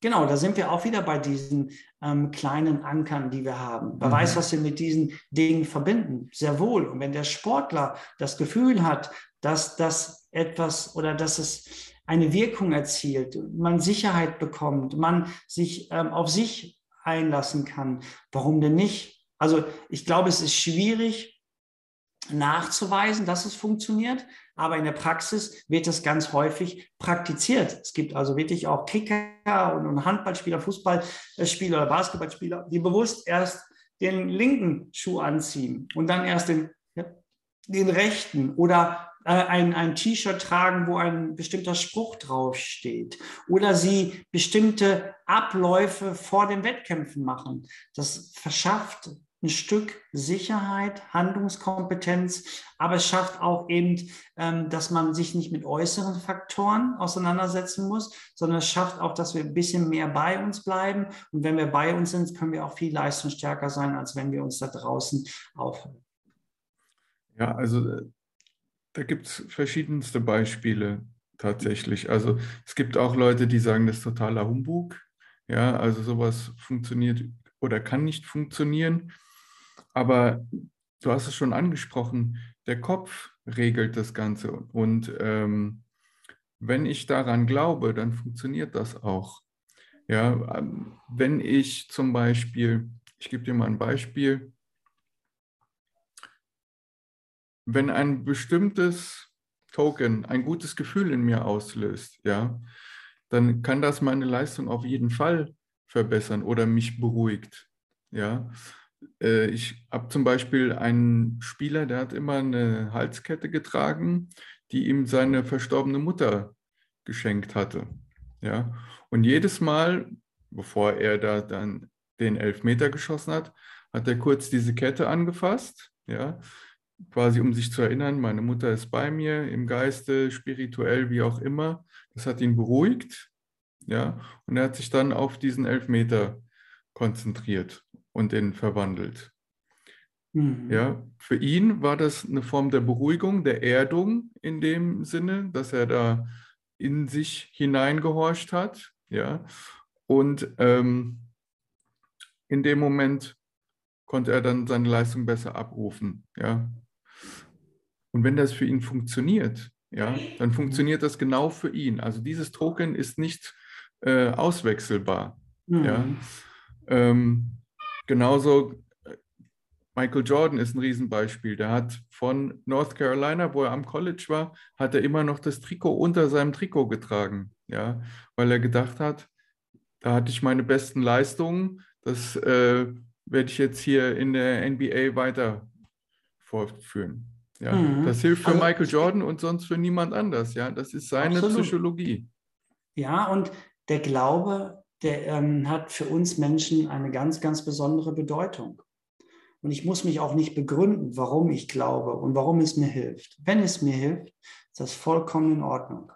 S2: Genau, da sind wir auch wieder bei diesen ähm, kleinen Ankern, die wir haben. Wer mhm. weiß, was wir mit diesen Dingen verbinden. Sehr wohl. Und wenn der Sportler das Gefühl hat, dass das etwas oder dass es eine Wirkung erzielt, man Sicherheit bekommt, man sich ähm, auf sich einlassen kann, warum denn nicht? Also ich glaube, es ist schwierig nachzuweisen, dass es funktioniert aber in der Praxis wird das ganz häufig praktiziert. Es gibt also wirklich auch Kicker und Handballspieler, Fußballspieler oder Basketballspieler, die bewusst erst den linken Schuh anziehen und dann erst den, den rechten oder äh, ein, ein T-Shirt tragen, wo ein bestimmter Spruch draufsteht. Oder sie bestimmte Abläufe vor den Wettkämpfen machen. Das verschafft ein Stück Sicherheit, Handlungskompetenz, aber es schafft auch eben, ähm, dass man sich nicht mit äußeren Faktoren auseinandersetzen muss, sondern es schafft auch, dass wir ein bisschen mehr bei uns bleiben. Und wenn wir bei uns sind, können wir auch viel leistungsstärker sein, als wenn wir uns da draußen aufhalten.
S1: Ja, also äh, da gibt es verschiedenste Beispiele tatsächlich. Also es gibt auch Leute, die sagen, das ist totaler Humbug. Ja, also sowas funktioniert oder kann nicht funktionieren. Aber du hast es schon angesprochen, der Kopf regelt das Ganze. Und ähm, wenn ich daran glaube, dann funktioniert das auch. Ja, ähm, wenn ich zum Beispiel, ich gebe dir mal ein Beispiel, wenn ein bestimmtes Token ein gutes Gefühl in mir auslöst, ja, dann kann das meine Leistung auf jeden Fall verbessern oder mich beruhigt. Ja, äh, ich habe zum Beispiel einen Spieler, der hat immer eine Halskette getragen, die ihm seine verstorbene Mutter geschenkt hatte. Ja? Und jedes Mal, bevor er da dann den Elfmeter geschossen hat, hat er kurz diese Kette angefasst, ja? quasi um sich zu erinnern, meine Mutter ist bei mir im Geiste, spirituell, wie auch immer. Das hat ihn beruhigt, ja, und er hat sich dann auf diesen Elfmeter konzentriert und den verwandelt. Mhm. Ja, für ihn war das eine Form der Beruhigung, der Erdung in dem Sinne, dass er da in sich hineingehorcht hat. Ja, und ähm, in dem Moment konnte er dann seine Leistung besser abrufen. Ja, und wenn das für ihn funktioniert, ja, dann funktioniert das genau für ihn. Also dieses Token ist nicht äh, auswechselbar. Mhm. Ja. Ähm, Genauso äh, Michael Jordan ist ein Riesenbeispiel. Der hat von North Carolina, wo er am College war, hat er immer noch das Trikot unter seinem Trikot getragen, ja, weil er gedacht hat, da hatte ich meine besten Leistungen, das äh, werde ich jetzt hier in der NBA weiter fortführen. Ja, mhm. Das hilft für also, Michael Jordan und sonst für niemand anders. Ja, das ist seine absolut. Psychologie.
S2: Ja, und der Glaube der ähm, hat für uns Menschen eine ganz, ganz besondere Bedeutung. Und ich muss mich auch nicht begründen, warum ich glaube und warum es mir hilft. Wenn es mir hilft, ist das vollkommen in Ordnung.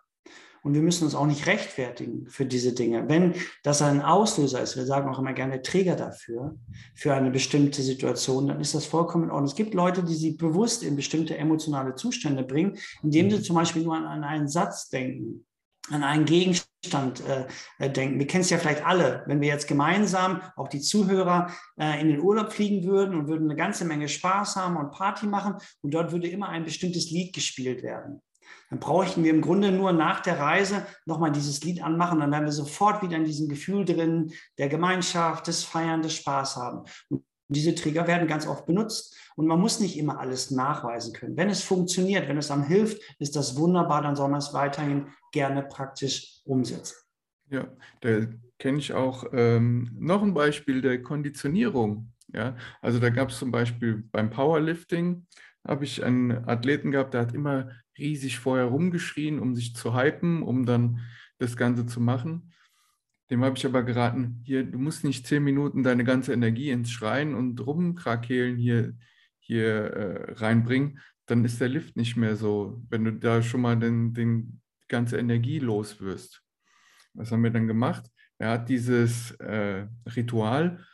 S2: Und wir müssen uns auch nicht rechtfertigen für diese Dinge. Wenn das ein Auslöser ist, wir sagen auch immer gerne Träger dafür, für eine bestimmte Situation, dann ist das vollkommen in Ordnung. Es gibt Leute, die sie bewusst in bestimmte emotionale Zustände bringen, indem sie zum Beispiel nur an, an einen Satz denken an einen Gegenstand äh, äh, denken. Wir kennen es ja vielleicht alle, wenn wir jetzt gemeinsam, auch die Zuhörer, äh, in den Urlaub fliegen würden und würden eine ganze Menge Spaß haben und Party machen und dort würde immer ein bestimmtes Lied gespielt werden. Dann bräuchten wir im Grunde nur nach der Reise nochmal dieses Lied anmachen, dann werden wir sofort wieder in diesem Gefühl drin, der Gemeinschaft, des Feiern, des Spaß haben. Und diese Trigger werden ganz oft benutzt und man muss nicht immer alles nachweisen können. Wenn es funktioniert, wenn es einem hilft, ist das wunderbar, dann soll man es weiterhin gerne praktisch umsetzen.
S1: Ja, da kenne ich auch ähm, noch ein Beispiel der Konditionierung. Ja, also da gab es zum Beispiel beim Powerlifting, habe ich einen Athleten gehabt, der hat immer riesig vorher rumgeschrien, um sich zu hypen, um dann das Ganze zu machen. Dem habe ich aber geraten, hier, du musst nicht zehn Minuten deine ganze Energie ins Schreien und Rumkrakehlen hier, hier äh, reinbringen, dann ist der Lift nicht mehr so, wenn du da schon mal den, den ganze Energie los wirst. Was haben wir dann gemacht? Er hat dieses äh, Ritual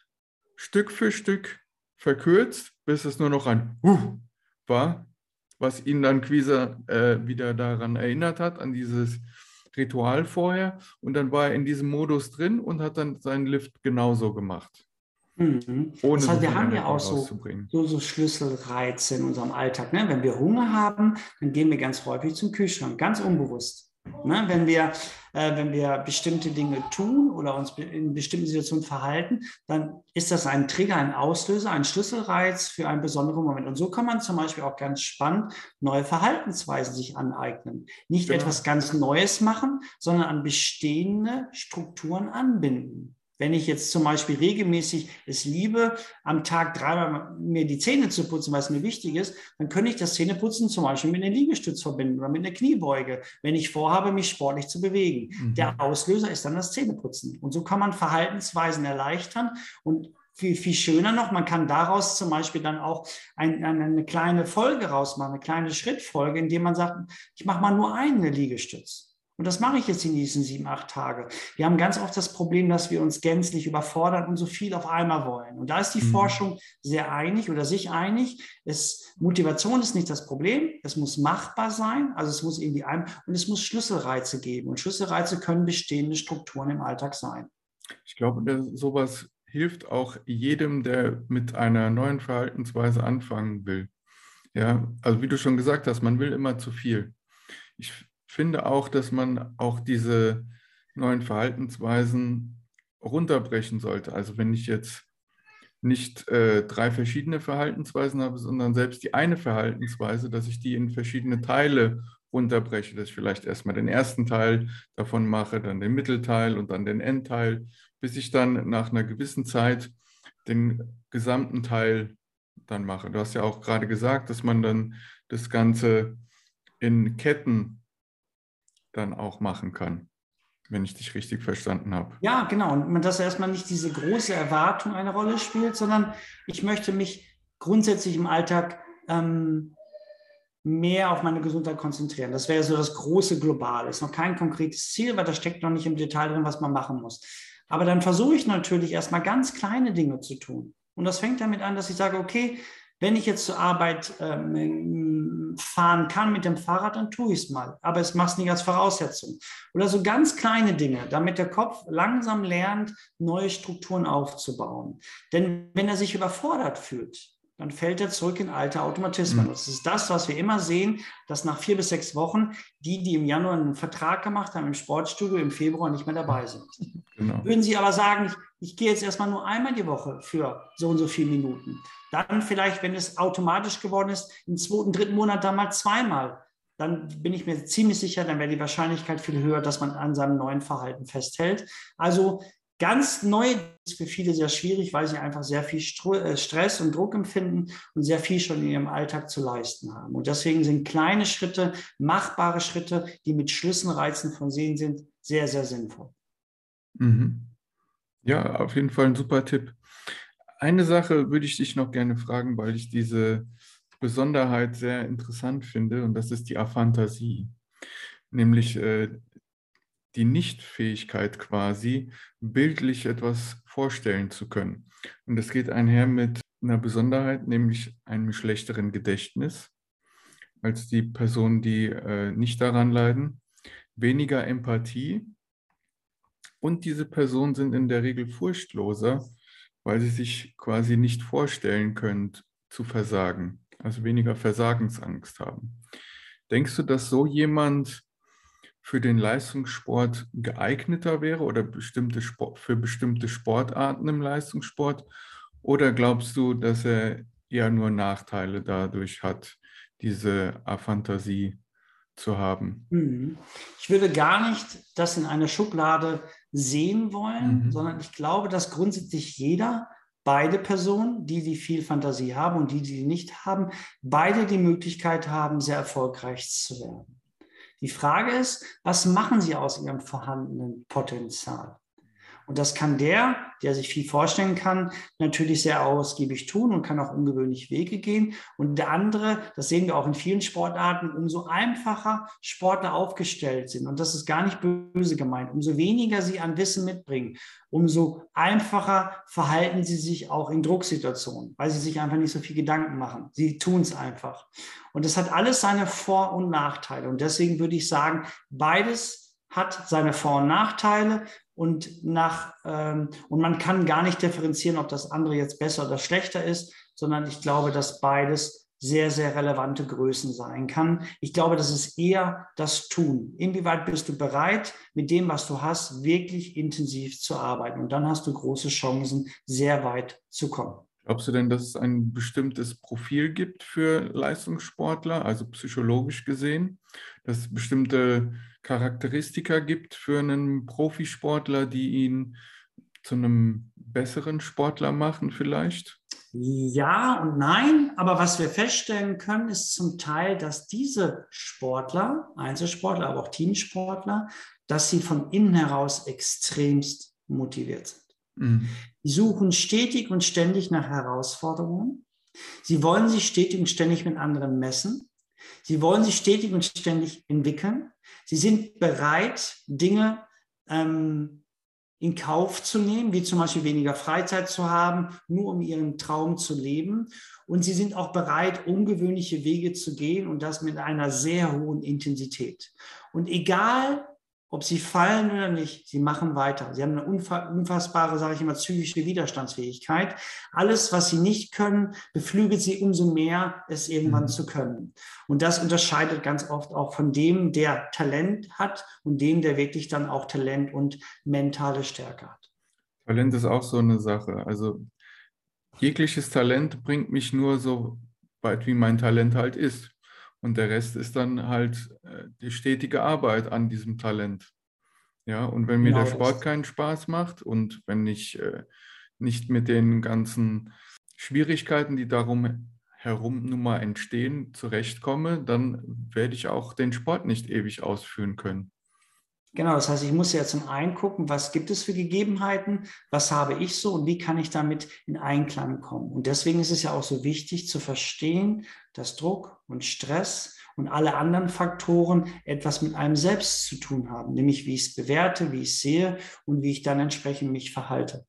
S1: Stück für Stück verkürzt, bis es nur noch ein uh war, was ihn dann quasi äh, wieder daran erinnert hat, an dieses Ritual vorher. Und dann war er in diesem Modus drin und hat dann seinen Lift genauso gemacht.
S2: Mhm. Ohne das heißt, wir haben ja auch so, so, so, Schlüsselreize in unserem Alltag. Ne? Wenn wir Hunger haben, dann gehen wir ganz häufig zum Kühlschrank, ganz unbewusst. Ne? Wenn, wir, äh, wenn wir bestimmte Dinge tun oder uns in bestimmten Situationen verhalten, dann ist das ein Trigger, ein Auslöser, ein Schlüsselreiz für einen besonderen Moment. Und so kann man zum Beispiel auch ganz spannend neue Verhaltensweisen sich aneignen. Nicht genau. etwas ganz Neues machen, sondern an bestehende Strukturen anbinden. Wenn ich jetzt zum Beispiel regelmäßig es liebe, am Tag dreimal mir die Zähne zu putzen, weil es mir wichtig ist, dann könnte ich das Zähneputzen zum Beispiel mit einem Liegestütz verbinden oder mit einer Kniebeuge, wenn ich vorhabe, mich sportlich zu bewegen. Mhm. Der Auslöser ist dann das Zähneputzen. Und so kann man Verhaltensweisen erleichtern und viel, viel schöner noch, man kann daraus zum Beispiel dann auch ein, eine kleine Folge rausmachen, eine kleine Schrittfolge, indem man sagt, ich mache mal nur eine Liegestütz. Und das mache ich jetzt die nächsten sieben, acht Tage. Wir haben ganz oft das Problem, dass wir uns gänzlich überfordern und so viel auf einmal wollen. Und da ist die mhm. Forschung sehr einig oder sich einig. Es, Motivation ist nicht das Problem. Es muss machbar sein. Also es muss irgendwie ein, und es muss Schlüsselreize geben. Und Schlüsselreize können bestehende Strukturen im Alltag sein.
S1: Ich glaube, sowas hilft auch jedem, der mit einer neuen Verhaltensweise anfangen will. Ja, also wie du schon gesagt hast, man will immer zu viel. Ich finde auch, dass man auch diese neuen Verhaltensweisen runterbrechen sollte. Also wenn ich jetzt nicht äh, drei verschiedene Verhaltensweisen habe, sondern selbst die eine Verhaltensweise, dass ich die in verschiedene Teile runterbreche, dass ich vielleicht erstmal den ersten Teil davon mache, dann den Mittelteil und dann den Endteil, bis ich dann nach einer gewissen Zeit den gesamten Teil dann mache. Du hast ja auch gerade gesagt, dass man dann das Ganze in Ketten dann auch machen kann, wenn ich dich richtig verstanden habe.
S2: Ja, genau. Und dass erstmal nicht diese große Erwartung eine Rolle spielt, sondern ich möchte mich grundsätzlich im Alltag ähm, mehr auf meine Gesundheit konzentrieren. Das wäre so das große Globale. Ist noch kein konkretes Ziel, weil da steckt noch nicht im Detail drin, was man machen muss. Aber dann versuche ich natürlich erstmal ganz kleine Dinge zu tun. Und das fängt damit an, dass ich sage, okay, wenn ich jetzt zur Arbeit ähm, fahren kann mit dem Fahrrad, dann tue ich es mal. Aber es macht es nicht als Voraussetzung. Oder so ganz kleine Dinge, damit der Kopf langsam lernt, neue Strukturen aufzubauen. Denn wenn er sich überfordert fühlt, dann fällt er zurück in alte Automatismen. Mhm. Das ist das, was wir immer sehen, dass nach vier bis sechs Wochen die, die im Januar einen Vertrag gemacht haben im Sportstudio, im Februar nicht mehr dabei sind. Genau. Würden Sie aber sagen, ich, gehe jetzt erstmal nur einmal die Woche für so und so viele Minuten, dann vielleicht, wenn es automatisch geworden ist, im zweiten, dritten Monat dann mal zweimal. Dann bin ich mir ziemlich sicher, dann wäre die Wahrscheinlichkeit viel höher, dass man an seinem neuen Verhalten festhält. Also ganz neu ist für viele sehr schwierig, weil sie einfach sehr viel äh, Stress und Druck empfinden und sehr viel schon in ihrem Alltag zu leisten haben. Und deswegen sind kleine Schritte, machbare Schritte, die mit Schlüsselreizen versehen sind, sehr, sehr sinnvoll.
S1: Mhm. Ja, auf jeden Fall ein super Tipp. Eine Sache würde ich dich noch gerne fragen, weil ich diese Besonderheit sehr interessant finde, und das ist die Aphantasie, nämlich äh, die Nichtfähigkeit quasi, bildlich etwas vorstellen zu können. Und das geht einher mit einer Besonderheit, nämlich einem schlechteren Gedächtnis als die Personen, die äh, nicht daran leiden, weniger Empathie und diese Personen sind in der Regel furchtloser, weil sie sich quasi nicht vorstellen können, zu versagen, also weniger Versagensangst haben. Denkst du, dass so jemand für den Leistungssport geeigneter wäre oder bestimmte Sport, für bestimmte Sportarten im Leistungssport? Oder glaubst du, dass er eher nur Nachteile dadurch hat, diese Aphantasie zu haben?
S2: Mhm. Ich würde gar nicht das in einer Schublade sehen wollen, mhm. sondern ich glaube, dass grundsätzlich jeder, beide Personen, die, die viel Fantasie haben und die, die nicht haben, beide die Möglichkeit haben, sehr erfolgreich zu werden. Die Frage ist, was machen sie aus ihrem vorhandenen Potenzial? Und das kann der, der sich viel vorstellen kann, natürlich sehr ausgiebig tun und kann auch ungewöhnliche Wege gehen. Und der andere, das sehen wir auch in vielen Sportarten, umso einfacher Sportler aufgestellt sind. Und das ist gar nicht böse gemeint. Umso weniger sie an Wissen mitbringen, umso einfacher verhalten sie sich auch in Drucksituationen, weil sie sich einfach nicht so viel Gedanken machen. Sie tun es einfach. Und das hat alles seine Vor- und Nachteile. Und deswegen würde ich sagen, beides hat seine Vor- und Nachteile und nach ähm, und man kann gar nicht differenzieren, ob das andere jetzt besser oder schlechter ist, sondern ich glaube, dass beides sehr, sehr relevante Größen sein kann. Ich glaube, das ist eher das Tun. Inwieweit bist du bereit, mit dem, was du hast, wirklich intensiv zu arbeiten? Und dann hast du große Chancen, sehr weit zu kommen.
S1: Glaubst du denn, dass es ein bestimmtes Profil gibt für Leistungssportler, also psychologisch gesehen, dass es bestimmte Charakteristika gibt für einen Profisportler, die ihn zu einem besseren Sportler machen vielleicht?
S2: Ja und nein, aber was wir feststellen können, ist zum Teil, dass diese Sportler, Einzelsportler, aber auch Teamsportler, dass sie von innen heraus extremst motiviert sind. Mhm. Sie suchen stetig und ständig nach Herausforderungen. Sie wollen sich stetig und ständig mit anderen messen. Sie wollen sich stetig und ständig entwickeln. Sie sind bereit, Dinge ähm, in Kauf zu nehmen, wie zum Beispiel weniger Freizeit zu haben, nur um ihren Traum zu leben. Und sie sind auch bereit, ungewöhnliche Wege zu gehen und das mit einer sehr hohen Intensität. Und egal, ob sie fallen oder nicht, sie machen weiter. Sie haben eine unfassbare, sage ich immer, psychische Widerstandsfähigkeit. Alles, was sie nicht können, beflügelt sie umso mehr, es irgendwann mhm. zu können. Und das unterscheidet ganz oft auch von dem, der Talent hat und dem, der wirklich dann auch Talent und mentale Stärke hat.
S1: Talent ist auch so eine Sache. Also jegliches Talent bringt mich nur so weit, wie mein Talent halt ist. Und der Rest ist dann halt äh, die stetige Arbeit an diesem Talent. Ja, und wenn mir genau der Sport keinen Spaß macht und wenn ich äh, nicht mit den ganzen Schwierigkeiten, die darum herum nun mal entstehen, zurechtkomme, dann werde ich auch den Sport nicht ewig ausführen können.
S2: Genau, das heißt, ich muss ja zum einen gucken, was gibt es für Gegebenheiten, was habe ich so und wie kann ich damit in Einklang kommen. Und deswegen ist es ja auch so wichtig zu verstehen, dass Druck und Stress und alle anderen Faktoren etwas mit einem selbst zu tun haben, nämlich wie ich es bewerte, wie ich es sehe und wie ich dann entsprechend mich verhalte.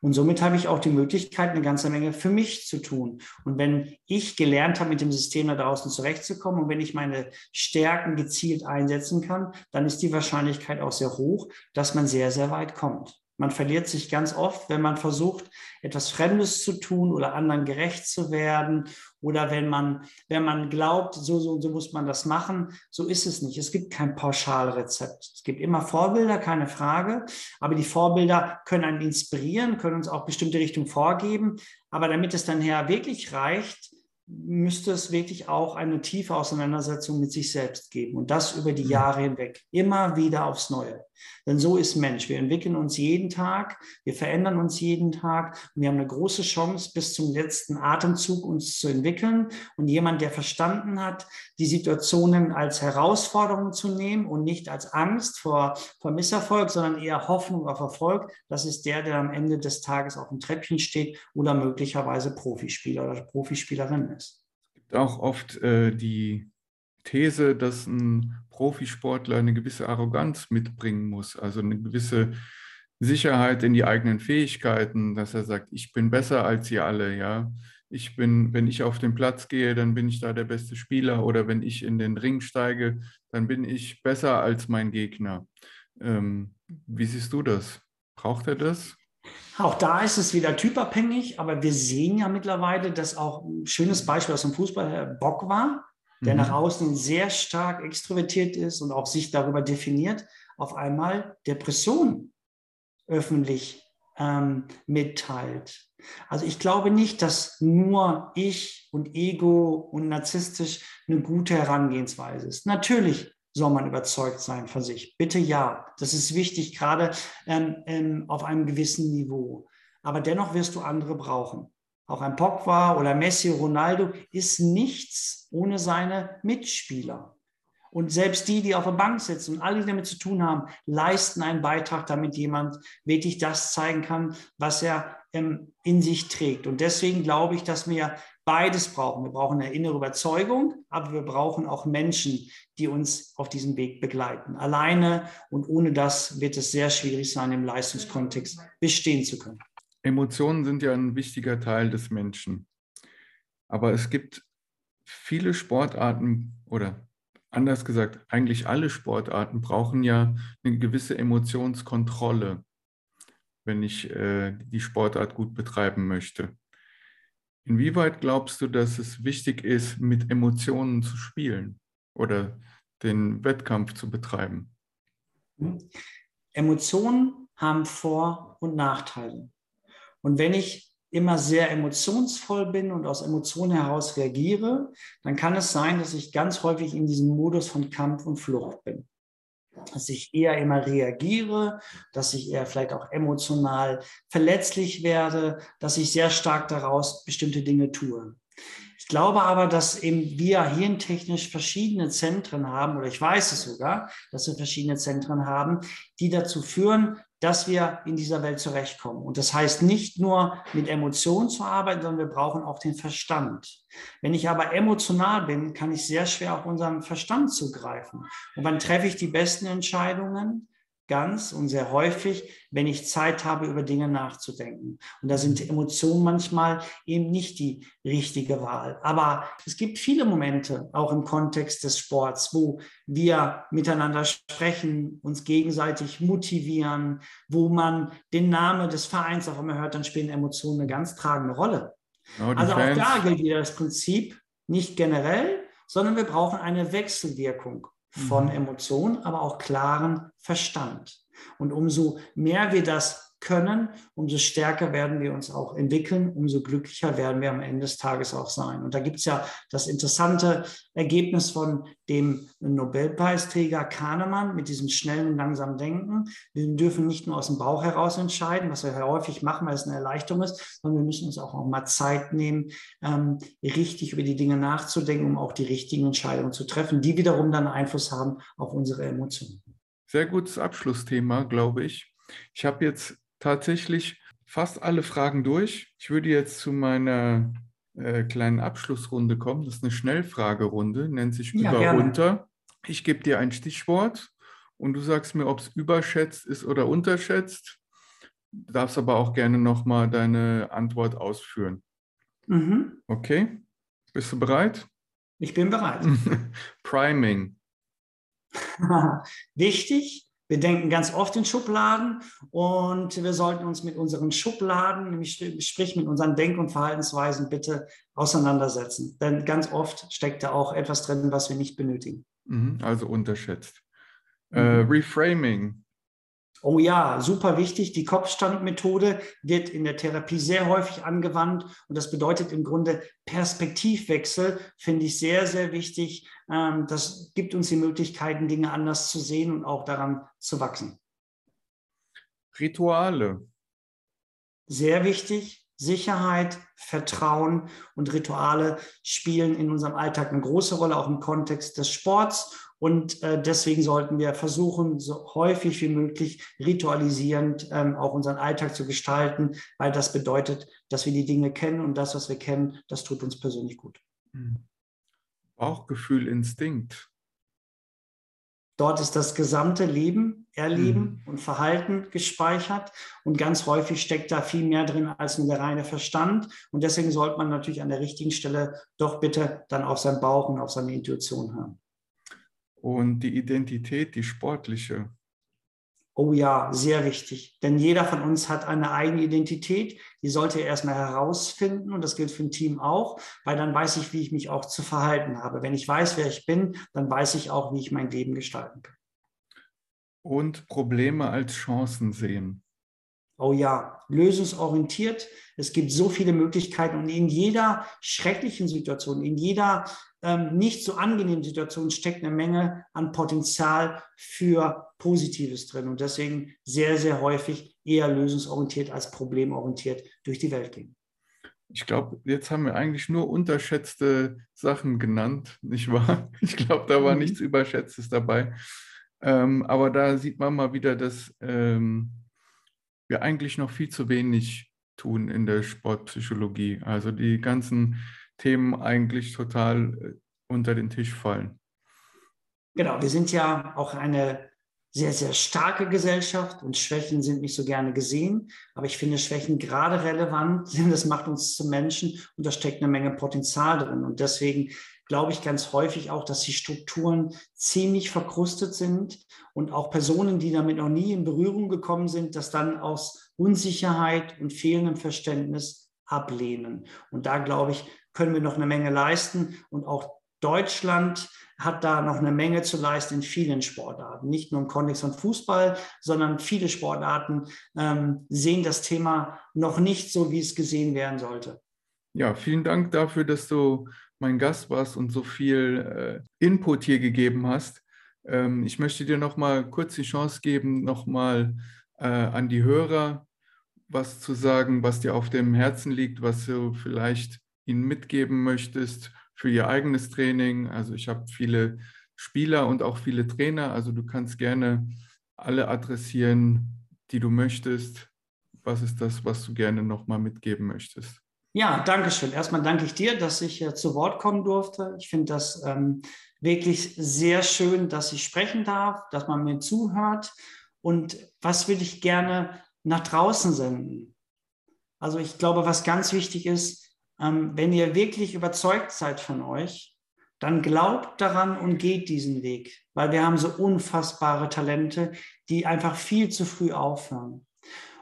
S2: Und somit habe ich auch die Möglichkeit, eine ganze Menge für mich zu tun. Und wenn ich gelernt habe, mit dem System da draußen zurechtzukommen und wenn ich meine Stärken gezielt einsetzen kann, dann ist die Wahrscheinlichkeit auch sehr hoch, dass man sehr, sehr weit kommt. Man verliert sich ganz oft, wenn man versucht, etwas Fremdes zu tun oder anderen gerecht zu werden oder wenn man, wenn man glaubt, so, so, so muss man das machen. So ist es nicht. Es gibt kein Pauschalrezept. Es gibt immer Vorbilder, keine Frage. Aber die Vorbilder können einen inspirieren, können uns auch bestimmte Richtungen vorgeben. Aber damit es dann her wirklich reicht, müsste es wirklich auch eine tiefe Auseinandersetzung mit sich selbst geben und das über die mhm. Jahre hinweg, immer wieder aufs Neue. Denn so ist Mensch. Wir entwickeln uns jeden Tag, wir verändern uns jeden Tag und wir haben eine große Chance, bis zum letzten Atemzug uns zu entwickeln. Und jemand, der verstanden hat, die Situationen als Herausforderung zu nehmen und nicht als Angst vor, vor Misserfolg, sondern eher Hoffnung auf Erfolg, das ist der, der am Ende des Tages auf dem Treppchen steht oder möglicherweise Profispieler oder Profispielerin ist.
S1: Es gibt auch oft äh, die These, dass ein Profisportler eine gewisse Arroganz mitbringen muss, also eine gewisse Sicherheit in die eigenen Fähigkeiten, dass er sagt, ich bin besser als ihr alle, ja. Ich bin, wenn ich auf den Platz gehe, dann bin ich da der beste Spieler oder wenn ich in den Ring steige, dann bin ich besser als mein Gegner. Ähm, wie siehst du das? Braucht er das?
S2: Auch da ist es wieder typabhängig, aber wir sehen ja mittlerweile, dass auch ein schönes Beispiel aus dem Fußball Bock war der mhm. nach außen sehr stark extrovertiert ist und auch sich darüber definiert, auf einmal Depressionen öffentlich ähm, mitteilt. Also ich glaube nicht, dass nur ich und Ego und narzisstisch eine gute Herangehensweise ist. Natürlich soll man überzeugt sein von sich. Bitte ja, das ist wichtig, gerade ähm, ähm, auf einem gewissen Niveau. Aber dennoch wirst du andere brauchen. Auch ein Pogba oder Messi, Ronaldo ist nichts ohne seine Mitspieler. Und selbst die, die auf der Bank sitzen und alle, die damit zu tun haben, leisten einen Beitrag, damit jemand wirklich das zeigen kann, was er ähm, in sich trägt. Und deswegen glaube ich, dass wir beides brauchen. Wir brauchen eine innere Überzeugung, aber wir brauchen auch Menschen, die uns auf diesem Weg begleiten. Alleine und ohne das wird es sehr schwierig sein, im Leistungskontext bestehen zu können.
S1: Emotionen sind ja ein wichtiger Teil des Menschen. Aber es gibt viele Sportarten oder anders gesagt, eigentlich alle Sportarten brauchen ja eine gewisse Emotionskontrolle, wenn ich äh, die Sportart gut betreiben möchte. Inwieweit glaubst du, dass es wichtig ist, mit Emotionen zu spielen oder den Wettkampf zu betreiben?
S2: Emotionen haben Vor- und Nachteile. Und wenn ich immer sehr emotionsvoll bin und aus Emotionen heraus reagiere, dann kann es sein, dass ich ganz häufig in diesem Modus von Kampf und Flucht bin. Dass ich eher immer reagiere, dass ich eher vielleicht auch emotional verletzlich werde, dass ich sehr stark daraus bestimmte Dinge tue. Ich glaube aber, dass eben wir hirntechnisch verschiedene Zentren haben, oder ich weiß es sogar, dass wir verschiedene Zentren haben, die dazu führen, dass wir in dieser Welt zurechtkommen. Und das heißt nicht nur mit Emotionen zu arbeiten, sondern wir brauchen auch den Verstand. Wenn ich aber emotional bin, kann ich sehr schwer auf unseren Verstand zugreifen. Und wann treffe ich die besten Entscheidungen? Ganz und sehr häufig, wenn ich Zeit habe, über Dinge nachzudenken. Und da sind Emotionen manchmal eben nicht die richtige Wahl. Aber es gibt viele Momente, auch im Kontext des Sports, wo wir miteinander sprechen, uns gegenseitig motivieren, wo man den Namen des Vereins auf einmal hört, dann spielen Emotionen eine ganz tragende Rolle. Oh, also auch da gilt wieder das Prinzip, nicht generell, sondern wir brauchen eine Wechselwirkung von mhm. Emotionen, aber auch klaren Verstand. Und umso mehr wir das können, umso stärker werden wir uns auch entwickeln, umso glücklicher werden wir am Ende des Tages auch sein. Und da gibt es ja das interessante Ergebnis von dem Nobelpreisträger Kahnemann mit diesem schnellen und langsamen Denken. Wir dürfen nicht nur aus dem Bauch heraus entscheiden, was wir häufig machen, weil es eine Erleichterung ist, sondern wir müssen uns auch, auch mal Zeit nehmen, ähm, richtig über die Dinge nachzudenken, um auch die richtigen Entscheidungen zu treffen, die wiederum dann Einfluss haben auf unsere Emotionen.
S1: Sehr gutes Abschlussthema, glaube ich. Ich habe jetzt tatsächlich fast alle Fragen durch. Ich würde jetzt zu meiner äh, kleinen Abschlussrunde kommen. Das ist eine Schnellfragerunde, nennt sich ja, über gerne. unter. Ich gebe dir ein Stichwort und du sagst mir, ob es überschätzt ist oder unterschätzt. Du darfst aber auch gerne nochmal deine Antwort ausführen. Mhm. Okay, bist du bereit?
S2: Ich bin bereit.
S1: Priming.
S2: Wichtig, wir denken ganz oft in Schubladen und wir sollten uns mit unseren Schubladen, nämlich sprich mit unseren Denk- und Verhaltensweisen bitte auseinandersetzen. Denn ganz oft steckt da auch etwas drin, was wir nicht benötigen.
S1: Mhm, also unterschätzt. Mhm. Äh, Reframing.
S2: Oh ja, super wichtig. Die Kopfstandmethode wird in der Therapie sehr häufig angewandt und das bedeutet im Grunde Perspektivwechsel, finde ich sehr, sehr wichtig. Ähm, das gibt uns die Möglichkeiten, Dinge anders zu sehen und auch daran zu wachsen.
S1: Rituale.
S2: Sehr wichtig. Sicherheit, Vertrauen und Rituale spielen in unserem Alltag eine große Rolle, auch im Kontext des Sports und äh, deswegen sollten wir versuchen, so häufig wie möglich ritualisierend ähm, auch unseren Alltag zu gestalten, weil das bedeutet, dass wir die Dinge kennen und das, was wir kennen, das tut uns persönlich gut. Hm.
S1: Bauchgefühl, Instinkt.
S2: Dort ist das gesamte Leben, Erleben mhm. und Verhalten gespeichert und ganz häufig steckt da viel mehr drin als nur der reine Verstand. Und deswegen sollte man natürlich an der richtigen Stelle doch bitte dann auf seinen Bauch und auf seine Intuition hören
S1: und die Identität, die sportliche?
S2: Oh ja, sehr wichtig. Denn jeder von uns hat eine eigene Identität. Die sollte er erstmal herausfinden und das gilt für ein Team auch, weil dann weiß ich, wie ich mich auch zu verhalten habe. Wenn ich weiß, wer ich bin, dann weiß ich auch, wie ich mein Leben gestalten kann.
S1: Und Probleme als Chancen sehen.
S2: Oh ja, lösungsorientiert. Es gibt so viele Möglichkeiten und in jeder schrecklichen Situation, in jeder ähm, nicht so angenehmen Situation steckt eine Menge an Potenzial für Positives drin und deswegen sehr, sehr häufig eher lösungsorientiert als problemorientiert durch die Welt gehen.
S1: Ich glaube, jetzt haben wir eigentlich nur unterschätzte Sachen genannt, nicht wahr? Ich glaube, da war mhm. nichts Überschätztes dabei. Ähm, aber da sieht man mal wieder, dass ähm, wir eigentlich noch viel zu wenig tun in der Sportpsychologie. Also die ganzen Themen eigentlich total äh, unter den Tisch fallen.
S2: Genau, wir sind ja auch eine sehr, sehr starke Gesellschaft und Schwächen sind nicht so gerne gesehen. Aber ich finde Schwächen gerade relevant, denn das macht uns zu Menschen und da steckt eine Menge Potenzial drin. Und deswegen glaube ich ganz häufig auch, dass die Strukturen ziemlich verkrustet sind und auch Personen, die damit noch nie in Berührung gekommen sind, das dann aus Unsicherheit und fehlendem Verständnis ablehnen. Und da glaube ich, können wir noch eine Menge leisten und auch Deutschland hat da noch eine Menge zu leisten in vielen Sportarten, nicht nur im Kontext von Fußball, sondern viele Sportarten ähm, sehen das Thema noch nicht so, wie es gesehen werden sollte.
S1: Ja, vielen Dank dafür, dass du mein Gast warst und so viel äh, Input hier gegeben hast. Ähm, ich möchte dir noch mal kurz die Chance geben, noch mal äh, an die Hörer was zu sagen, was dir auf dem Herzen liegt, was du vielleicht ihnen mitgeben möchtest für ihr eigenes Training. Also ich habe viele Spieler und auch viele Trainer. Also du kannst gerne alle adressieren, die du möchtest. Was ist das, was du gerne nochmal mitgeben möchtest?
S2: Ja, danke schön. Erstmal danke ich dir, dass ich äh, zu Wort kommen durfte. Ich finde das ähm, wirklich sehr schön, dass ich sprechen darf, dass man mir zuhört. Und was würde ich gerne nach draußen senden? Also ich glaube, was ganz wichtig ist, ähm, wenn ihr wirklich überzeugt seid von euch, dann glaubt daran und geht diesen Weg, weil wir haben so unfassbare Talente, die einfach viel zu früh aufhören.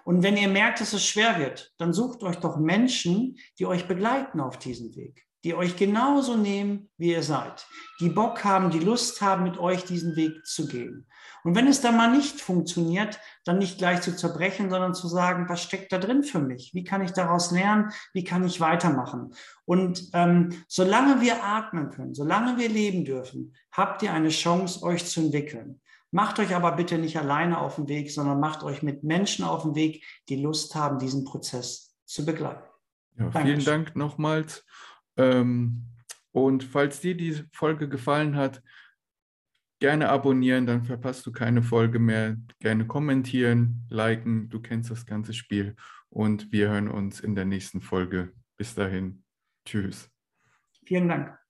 S2: Und wenn ihr merkt, dass es schwer wird, dann sucht euch doch Menschen, die euch begleiten auf diesem Weg, die euch genauso nehmen, wie ihr seid, die Bock haben, die Lust haben, mit euch diesen Weg zu gehen. Und wenn es dann mal nicht funktioniert, dann nicht gleich zu zerbrechen, sondern zu sagen, was steckt da drin für mich? Wie kann ich daraus lernen? Wie kann ich weitermachen? Und ähm, solange wir atmen können, solange wir leben dürfen, habt ihr eine Chance, euch zu entwickeln. Macht euch aber bitte nicht alleine auf den Weg, sondern macht euch mit Menschen auf den Weg, die Lust haben, diesen Prozess zu begleiten.
S1: Ja, vielen Dank nochmals. Ähm, und falls dir die Folge gefallen hat, gerne abonnieren, dann verpasst du keine Folge mehr. Gerne kommentieren, liken, du kennst das ganze Spiel. Und wir hören uns in der nächsten Folge. Bis dahin. Tschüss.
S2: Vielen Dank.